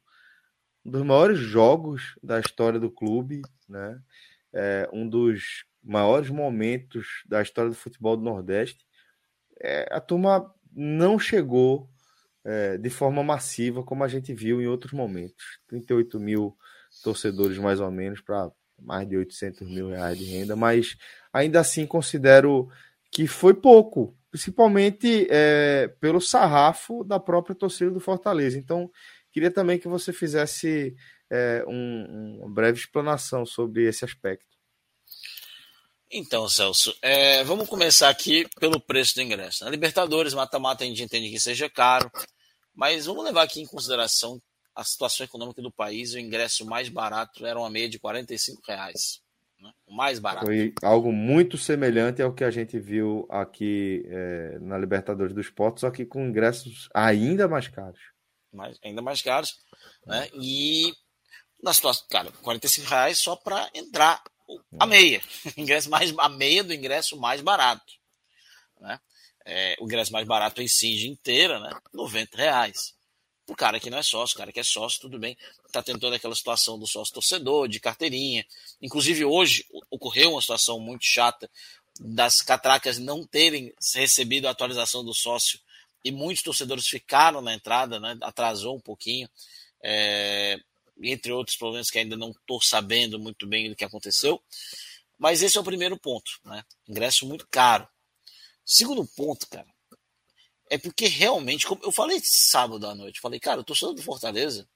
um dos maiores jogos da história do clube, né? É um dos maiores momentos da história do futebol do Nordeste. É, a turma não chegou é, de forma massiva, como a gente viu em outros momentos. 38 mil torcedores, mais ou menos, para mais de 800 mil reais de renda, mas ainda assim considero que foi pouco, principalmente é, pelo sarrafo da própria torcida do Fortaleza. Então, queria também que você fizesse é, um, uma breve explanação sobre esse aspecto. Então, Celso, é, vamos começar aqui pelo preço do ingresso. Na Libertadores, mata-mata, a gente entende que seja caro, mas vamos levar aqui em consideração a situação econômica do país. O ingresso mais barato era uma meia de 45 reais. Né? O mais barato. Foi algo muito semelhante ao que a gente viu aqui é, na Libertadores do Esporte, só que com ingressos ainda mais caros. Mais, ainda mais caros. Né? E na situação, cara, 45 reais só para entrar a meia. Ingresso mais, a meia do ingresso mais barato. Né? É, o ingresso mais barato em Cinge inteira, né? 90 reais. O cara que não é sócio, o cara que é sócio, tudo bem. Tá tendo toda aquela situação do sócio torcedor, de carteirinha. Inclusive, hoje ocorreu uma situação muito chata das catracas não terem recebido a atualização do sócio e muitos torcedores ficaram na entrada, né? Atrasou um pouquinho. É, entre outros problemas que ainda não estou sabendo muito bem do que aconteceu. Mas esse é o primeiro ponto, né? Ingresso muito caro. Segundo ponto, cara, é porque realmente, como eu falei sábado à noite, falei, cara, o torcedor do Fortaleza,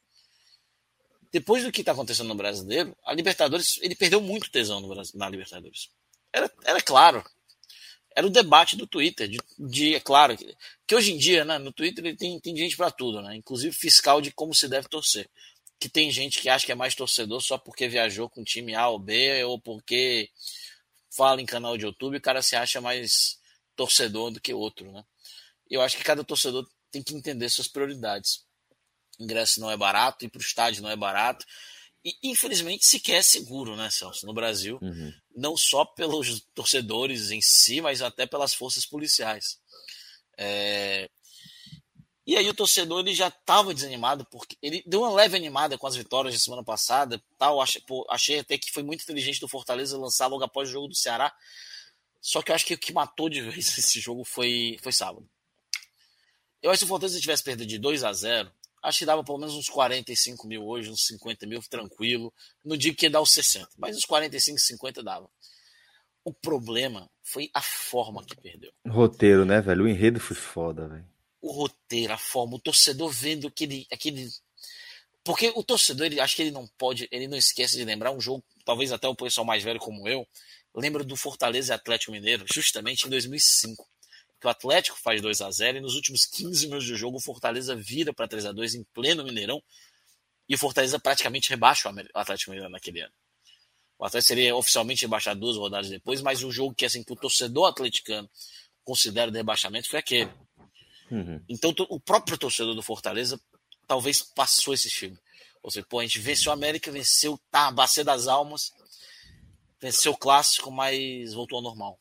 depois do que está acontecendo no brasileiro, a Libertadores, ele perdeu muito tesão no, na Libertadores. Era, era claro. Era o debate do Twitter, de, de é claro, que, que, hoje em dia, né, no Twitter ele tem, tem gente para tudo, né? Inclusive fiscal de como se deve torcer que tem gente que acha que é mais torcedor só porque viajou com time A ou B, ou porque fala em canal de YouTube, o cara se acha mais torcedor do que outro, né? Eu acho que cada torcedor tem que entender suas prioridades. ingresso não é barato, ir para o estádio não é barato. E, infelizmente, sequer é seguro, né, Celso, no Brasil. Uhum. Não só pelos torcedores em si, mas até pelas forças policiais. É... E aí o torcedor ele já estava desanimado, porque ele deu uma leve animada com as vitórias da semana passada. Tal, achei, pô, achei até que foi muito inteligente do Fortaleza lançar logo após o jogo do Ceará. Só que eu acho que o que matou de vez esse jogo foi, foi sábado. Eu acho que se o Fortaleza tivesse perdido de 2 a 0 acho que dava pelo menos uns 45 mil hoje, uns 50 mil tranquilo. No dia que ia dar os 60, mas uns 45, 50 dava. O problema foi a forma que perdeu. Roteiro, né, velho? O enredo foi foda, velho. O roteiro, a forma, o torcedor vendo aquele. aquele... Porque o torcedor, ele, acho que ele não pode, ele não esquece de lembrar um jogo, talvez até o pessoal mais velho como eu, lembra do Fortaleza e Atlético Mineiro, justamente em 2005 que o Atlético faz 2 a 0 e nos últimos 15 minutos de jogo o Fortaleza vira para 3 a 2 em pleno Mineirão e o Fortaleza praticamente rebaixa o Atlético Mineiro naquele ano. O Atlético seria oficialmente rebaixado duas rodadas depois, mas o jogo que assim que o torcedor atleticano considera de rebaixamento foi aquele. Uhum. Então o próprio torcedor do Fortaleza talvez passou esse filme. Ou seja, pô, a gente venceu a América, venceu tá, a Bacia das Almas, venceu o clássico, mas voltou ao normal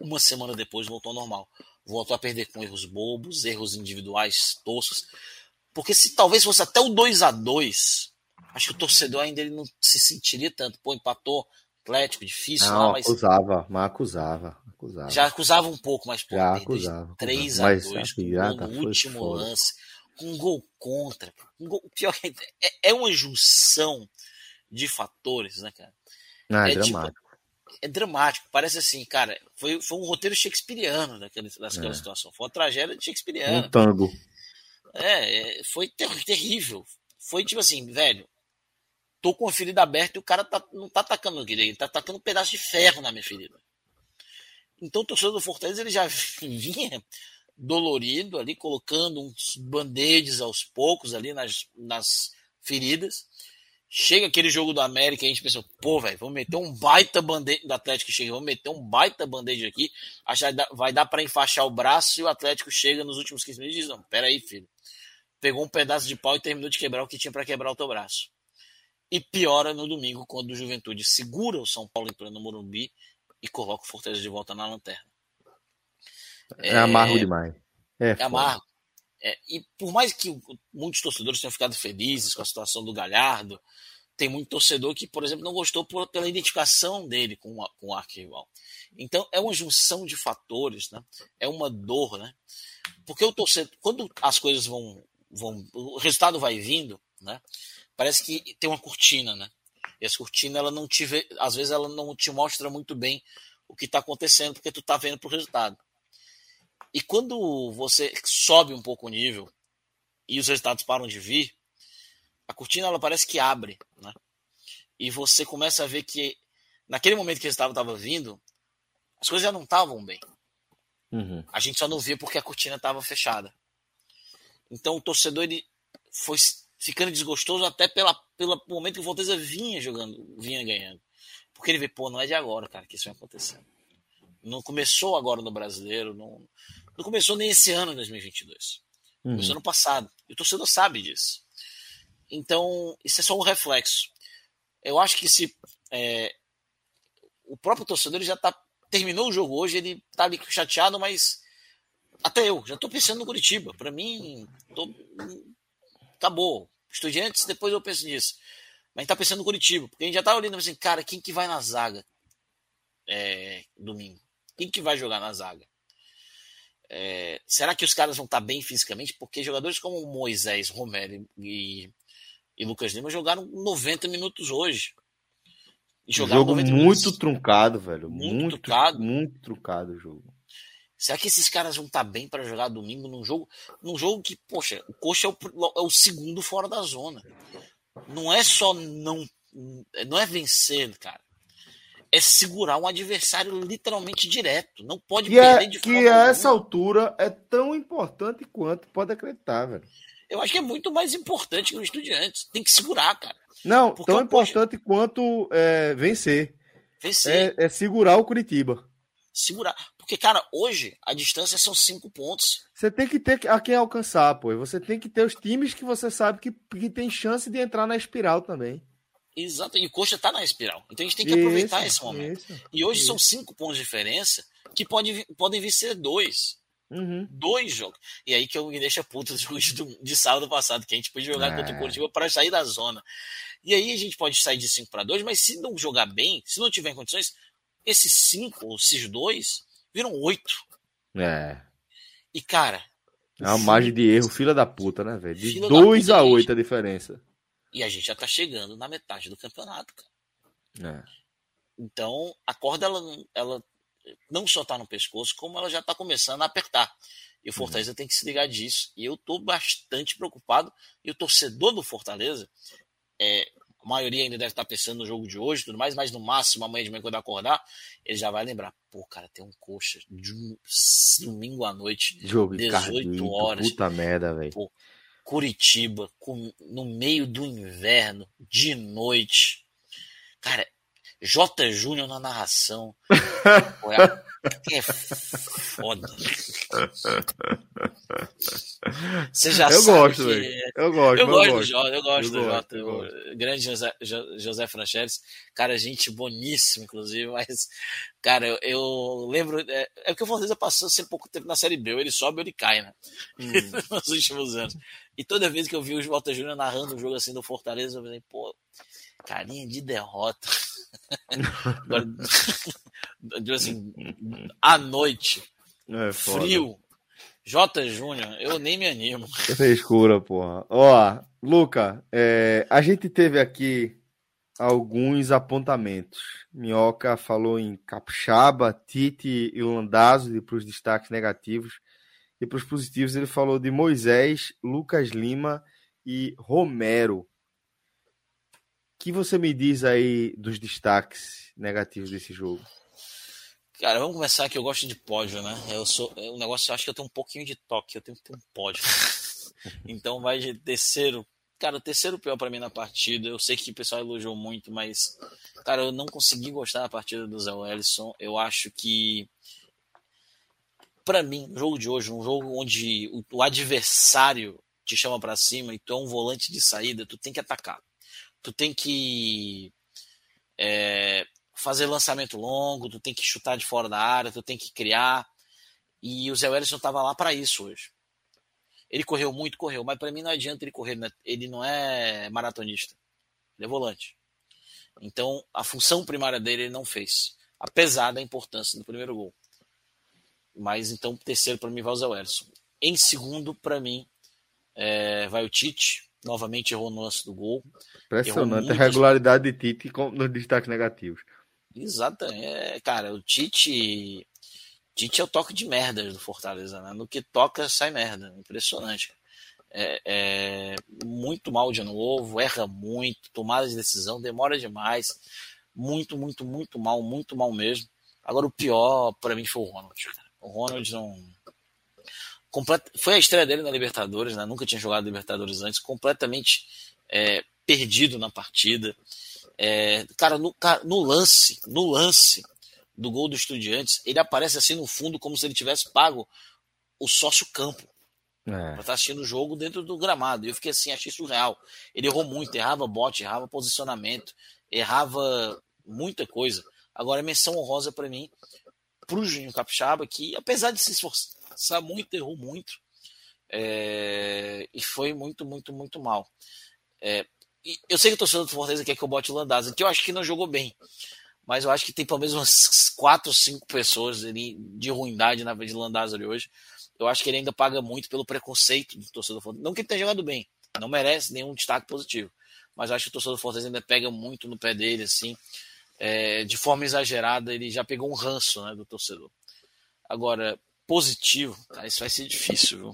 uma semana depois voltou ao normal. Voltou a perder com erros bobos, erros individuais toscos. Porque se talvez fosse até o 2 a 2 acho que o torcedor ainda ele não se sentiria tanto. Pô, empatou, Atlético, difícil. Não, não mas... acusava, mas acusava, acusava. Já acusava um pouco, mas pô, já acusava, 3 a 2 no último foda. lance, com um gol contra. Um gol, pior é, é, é uma junção de fatores, né, cara? Ah, é, é dramático. É dramático. Parece assim, cara, foi, foi um roteiro shakespeariano daquela, daquela é. situação. Foi uma tragédia shakespeariana. Um tango. É, é, foi ter, terrível. Foi tipo assim, velho, tô com a ferida aberta e o cara tá, não tá atacando direito, ele tá atacando um pedaço de ferro na minha ferida. Então o torcedor do Fortaleza ele já vinha dolorido ali, colocando uns band-aids aos poucos ali nas, nas feridas. Chega aquele jogo do América, a gente pensou, pô, velho, vamos meter um baita band-aid do Atlético chega, vamos meter um baita band-aid aqui, acho que vai dar para enfaixar o braço e o Atlético chega nos últimos 15 minutos e diz, não, pera aí, filho. Pegou um pedaço de pau e terminou de quebrar o que tinha para quebrar o teu braço. E piora no domingo, quando o Juventude segura o São Paulo em pleno Morumbi e coloca o Fortaleza de volta na lanterna. É, é amargo demais. É, é amargo. É, e por mais que muitos torcedores tenham ficado felizes com a situação do Galhardo, tem muito torcedor que, por exemplo, não gostou por, pela identificação dele com, a, com o arquirrival. Então é uma junção de fatores, né? é uma dor, né? Porque o torcedor, quando as coisas vão, vão o resultado vai vindo, né? Parece que tem uma cortina, né? E essa cortina, ela não te vê, às vezes ela não te mostra muito bem o que está acontecendo, porque tu está vendo pro resultado. E quando você sobe um pouco o nível e os resultados param de vir, a cortina ela parece que abre, né? E você começa a ver que naquele momento que o resultado estava vindo, as coisas já não estavam bem. Uhum. A gente só não via porque a cortina estava fechada. Então o torcedor ele foi ficando desgostoso até pela, pelo momento que o Fortaleza vinha jogando, vinha ganhando. Porque ele vê, pô, não é de agora, cara, que isso vai acontecer. Não começou agora no brasileiro, não, não começou nem esse ano, 2022. Uhum. Começou ano passado. E o torcedor sabe disso. Então, isso é só um reflexo. Eu acho que se é, o próprio torcedor já tá, terminou o jogo hoje, ele tá ali chateado, mas até eu já tô pensando no Curitiba. Para mim, tô, acabou. Estudiantes, depois eu penso nisso. Mas a gente tá pensando no Curitiba, porque a gente já tá olhando assim, cara, quem que vai na zaga é, domingo? Quem que vai jogar na zaga? É, será que os caras vão estar bem fisicamente? Porque jogadores como Moisés, Romero e, e Lucas Lima jogaram 90 minutos hoje. E jogaram jogo muito minutos. truncado, velho. Muito, muito truncado. Muito truncado o jogo. Será que esses caras vão estar bem para jogar domingo num jogo, num jogo que, poxa, o Coxa é o, é o segundo fora da zona. Não é só não, não é vencer, cara é segurar um adversário literalmente direto. Não pode que perder é, de forma Que a essa altura é tão importante quanto pode acreditar, velho. Eu acho que é muito mais importante que o Estudiantes. Tem que segurar, cara. Não, Porque tão importante quanto é, vencer. Vencer. É, é, segurar o Curitiba. Segurar. Porque, cara, hoje a distância são cinco pontos. Você tem que ter a quem alcançar, pô. Você tem que ter os times que você sabe que, que tem chance de entrar na espiral também. Exato, e o Coxa tá na espiral. Então a gente tem que aproveitar isso, esse momento. Isso, e hoje isso. são cinco pontos de diferença que pode, podem vir ser dois. Uhum. Dois jogos. E aí que eu me deixa puto do jogo de, sábado passado, que a gente podia jogar é. contra o Curitiba para sair da zona. E aí a gente pode sair de 5 para 2, mas se não jogar bem, se não tiver condições, esses 5 ou esses dois viram 8. É. E cara. É uma margem de erro, fila da puta, né, velho? De 2 a 8 a diferença. E a gente já tá chegando na metade do campeonato, cara. É. Então, a corda, ela, ela não só tá no pescoço, como ela já tá começando a apertar. E o Fortaleza uhum. tem que se ligar disso. E eu tô bastante preocupado. E o torcedor do Fortaleza, é, a maioria ainda deve estar tá pensando no jogo de hoje tudo mais, mas no máximo, amanhã de manhã, quando acordar, ele já vai lembrar. Pô, cara, tem um coxa de um domingo à noite, jogo 18 Cardito, horas. Puta merda, velho. Curitiba, com, no meio do inverno, de noite. Cara, J. Júnior na narração. é foda. Você já eu sabe gosto, que... É- eu gosto, eu, eu gosto gosto do Jota, eu gosto eu do gosto, Jota. Grande José, José Francheles. Cara, gente boníssima, inclusive, mas, cara, eu, eu lembro. É, é porque o Fortaleza passou sempre pouco tempo na Série B. Ele sobe ou ele cai, né? Hum. Nos últimos anos. E toda vez que eu vi o Jota Júnior narrando um jogo assim do Fortaleza, eu falei, pô, carinha de derrota. Agora, assim, à noite, é, frio, J. Júnior, eu nem me animo. escura, porra. Ó, Luca, é, a gente teve aqui alguns apontamentos. Minhoca falou em Capixaba, Tite e Landazzo para os destaques negativos. E para os positivos ele falou de Moisés, Lucas Lima e Romero que você me diz aí dos destaques negativos desse jogo? Cara, vamos começar que eu gosto de pódio, né? Eu sou, o negócio, eu acho que eu tenho um pouquinho de toque, eu tenho que ter um pódio. então vai de terceiro. Cara, o terceiro pior para mim na partida. Eu sei que o pessoal elogiou muito, mas cara, eu não consegui gostar da partida do Zé Wellison. Eu acho que para mim, o jogo de hoje, um jogo onde o, adversário te chama para cima e tu é um volante de saída, tu tem que atacar tu tem que é, fazer lançamento longo, tu tem que chutar de fora da área, tu tem que criar. E o Zé Wellison estava lá para isso hoje. Ele correu muito, correu, mas para mim não adianta ele correr, né? ele não é maratonista, ele é volante. Então a função primária dele ele não fez, apesar da importância do primeiro gol. Mas então terceiro para mim vai o Zé Wellison. Em segundo para mim é, vai o Tite, novamente errou no lance do gol. Impressionante a regularidade de Tite nos destaques negativos. Exato, é, cara, o Tite. Tite é o toque de merda do Fortaleza, né? No que toca, sai merda. Impressionante. É, é, muito mal de novo, erra muito, tomada de decisão, demora demais. Muito, muito, muito mal, muito mal mesmo. Agora, o pior para mim foi o Ronald. Cara. O Ronald não foi a estreia dele na Libertadores, né? nunca tinha jogado Libertadores antes, completamente é, perdido na partida. É, cara, no, no, lance, no lance do gol do Estudiantes, ele aparece assim no fundo como se ele tivesse pago o sócio campo. É. Pra estar tá assistindo o jogo dentro do gramado. E eu fiquei assim, achei surreal. Ele errou muito, errava bote, errava posicionamento, errava muita coisa. Agora, menção honrosa para mim, pro Juninho Capixaba, que apesar de se esforçar, forçar muito, errou muito. É, e foi muito, muito, muito mal. É, eu sei que o torcedor do Fortaleza quer que eu bote o Landazzi, que eu acho que não jogou bem. Mas eu acho que tem pelo menos umas 4 ou 5 pessoas de ruindade na vez de Landazzi hoje. Eu acho que ele ainda paga muito pelo preconceito do torcedor do Fortaleza. Não que ele tenha jogado bem, não merece nenhum destaque positivo. Mas eu acho que o torcedor do Fortaleza ainda pega muito no pé dele, assim. É, de forma exagerada, ele já pegou um ranço né, do torcedor. Agora, positivo, tá? Isso vai ser difícil, viu?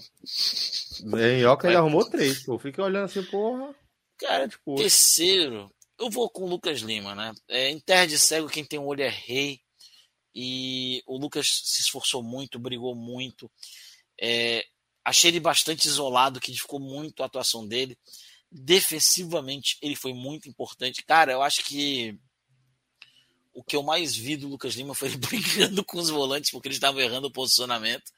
Minhoca vai... ele arrumou três, pô. Fica olhando assim, porra. Cara, tipo, terceiro, eu vou com o Lucas Lima, né? É, em terra de cego, quem tem um olho é rei. E o Lucas se esforçou muito, brigou muito. É, achei ele bastante isolado, que ficou muito a atuação dele. Defensivamente, ele foi muito importante. Cara, eu acho que o que eu mais vi do Lucas Lima foi ele brincando com os volantes porque eles estavam errando o posicionamento.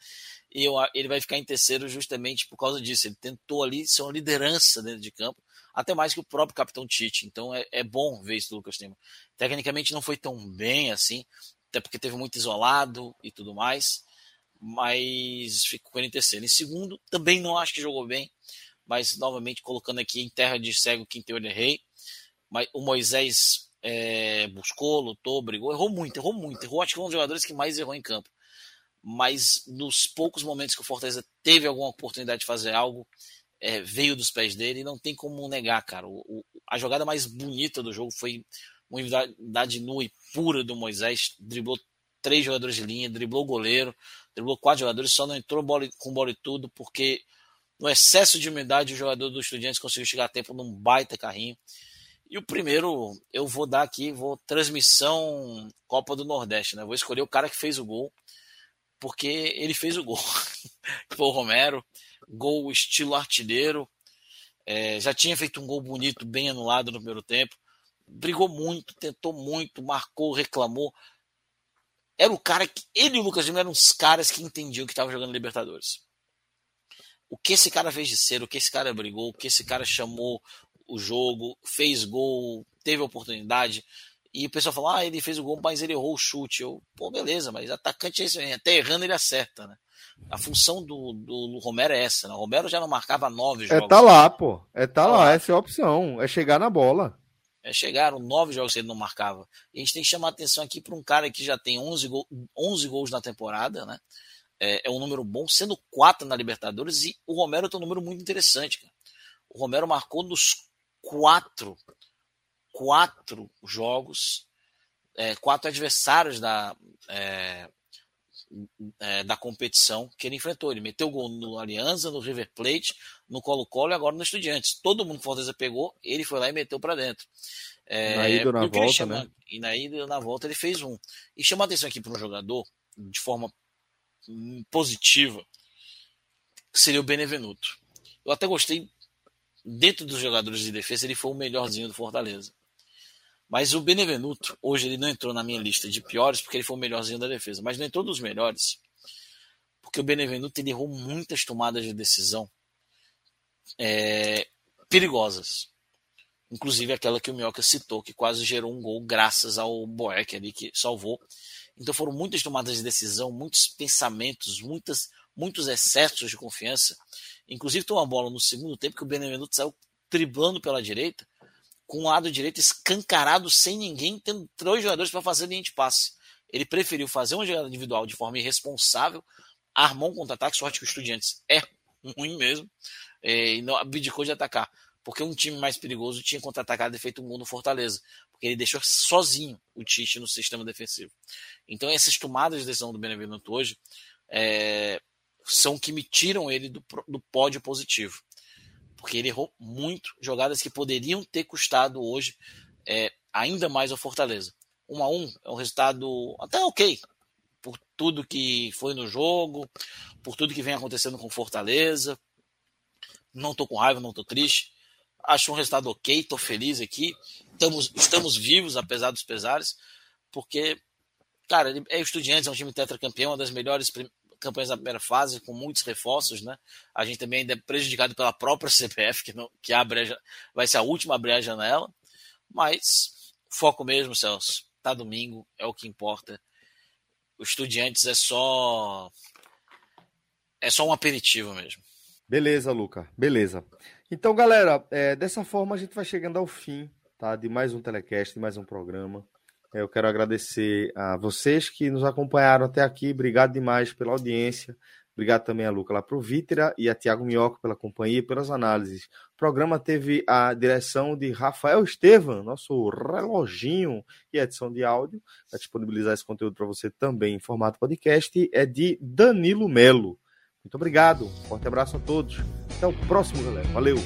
E eu, ele vai ficar em terceiro justamente por causa disso. Ele tentou ali ser uma liderança dentro de campo, até mais que o próprio capitão Tite. Então é, é bom ver isso do Lucas Lima. Tecnicamente não foi tão bem assim, até porque teve muito isolado e tudo mais, mas ficou em terceiro. Em segundo, também não acho que jogou bem, mas novamente colocando aqui em terra de cego quem eu errei. Mas o Moisés é, buscou, lutou, brigou, errou muito, errou muito, errou. Acho que foi um dos jogadores que mais errou em campo. Mas nos poucos momentos que o Fortaleza teve alguma oportunidade de fazer algo, é, veio dos pés dele e não tem como negar, cara. O, o, a jogada mais bonita do jogo foi uma unidade nua e pura do Moisés, driblou três jogadores de linha, driblou o goleiro, driblou quatro jogadores, só não entrou bola, com bola e tudo, porque no excesso de umidade o jogador do Estudiantes conseguiu chegar a tempo num baita carrinho. E o primeiro, eu vou dar aqui, vou transmissão Copa do Nordeste, né? Vou escolher o cara que fez o gol, porque ele fez o gol. Foi o Romero, gol estilo artilheiro. É, já tinha feito um gol bonito, bem anulado no primeiro tempo brigou muito, tentou muito, marcou, reclamou. Era o cara que. Ele e o Lucas Lima eram os caras que entendiam que estava jogando Libertadores. O que esse cara fez de ser, o que esse cara brigou, o que esse cara chamou o jogo, fez gol, teve oportunidade. E o pessoal falou: ah, ele fez o gol, mas ele errou o chute. Eu, pô, beleza, mas atacante é isso aí. Até errando ele acerta, né? A função do, do, Romero é essa, né? O Romero já não marcava nove jogos. É tá lá, pô. É tá, tá lá, lá, essa é a opção. É chegar na bola. É, chegaram nove jogos que ele não marcava. E a gente tem que chamar atenção aqui para um cara que já tem 11, gol, 11 gols na temporada, né? É, é, um número bom, sendo quatro na Libertadores. E o Romero tem um número muito interessante. Cara. O Romero marcou nos quatro, quatro jogos, é, quatro adversários da, é, é, da competição que ele enfrentou. Ele meteu gol no Alianza, no River Plate, no Colo-Colo e agora no Estudiantes. Todo mundo que Fortaleza pegou, ele foi lá e meteu para dentro. É, na ida na volta, chama, né? E na ida na volta ele fez um. E chama atenção aqui para um jogador, de forma positiva, que seria o Benevenuto. Eu até gostei, dentro dos jogadores de defesa, ele foi o melhorzinho do Fortaleza. Mas o Benevenuto, hoje ele não entrou na minha lista de piores, porque ele foi o melhorzinho da defesa, mas não entrou dos melhores, porque o Benevenuto ele errou muitas tomadas de decisão é, perigosas. Inclusive aquela que o Minhoca citou, que quase gerou um gol graças ao Boeck ali que salvou. Então foram muitas tomadas de decisão, muitos pensamentos, muitas, muitos excessos de confiança. Inclusive tem uma bola no segundo tempo que o Benevenuto saiu driblando pela direita com o lado direito escancarado, sem ninguém, tendo três jogadores para fazer linha de passe. Ele preferiu fazer uma jogada individual de forma irresponsável, armou um contra-ataque, sorte que o Estudiantes é ruim mesmo, é, e não abdicou de atacar. Porque um time mais perigoso tinha contra-atacado e feito um gol no Fortaleza. Porque ele deixou sozinho o Tite no sistema defensivo. Então essas tomadas de decisão do Benevenuto hoje é, são que me tiram ele do, do pódio positivo porque ele errou muito jogadas que poderiam ter custado hoje é, ainda mais ao Fortaleza. 1 a 1 é um resultado até ok, por tudo que foi no jogo, por tudo que vem acontecendo com Fortaleza. Não tô com raiva, não tô triste. Acho um resultado ok, tô feliz aqui. Estamos, estamos vivos, apesar dos pesares, porque, cara, é Estudiantes, é um time tetracampeão, uma das melhores campanhas da primeira fase, com muitos reforços, né? A gente também ainda é prejudicado pela própria CPF, que, não, que abre a, vai ser a última a abrir a janela. Mas foco mesmo, Celso. Tá domingo, é o que importa. O Estudiantes é só. É só um aperitivo mesmo. Beleza, Luca. Beleza. Então, galera, é, dessa forma a gente vai chegando ao fim tá, de mais um telecast, de mais um programa. Eu quero agradecer a vocês que nos acompanharam até aqui. Obrigado demais pela audiência. Obrigado também a Luca lá pro Vítera e a Tiago Minhoca pela companhia e pelas análises. O programa teve a direção de Rafael Estevam, nosso reloginho e edição de áudio. Para disponibilizar esse conteúdo para você também em formato podcast é de Danilo Melo. Muito obrigado. Forte abraço a todos. Até o próximo, galera. Valeu.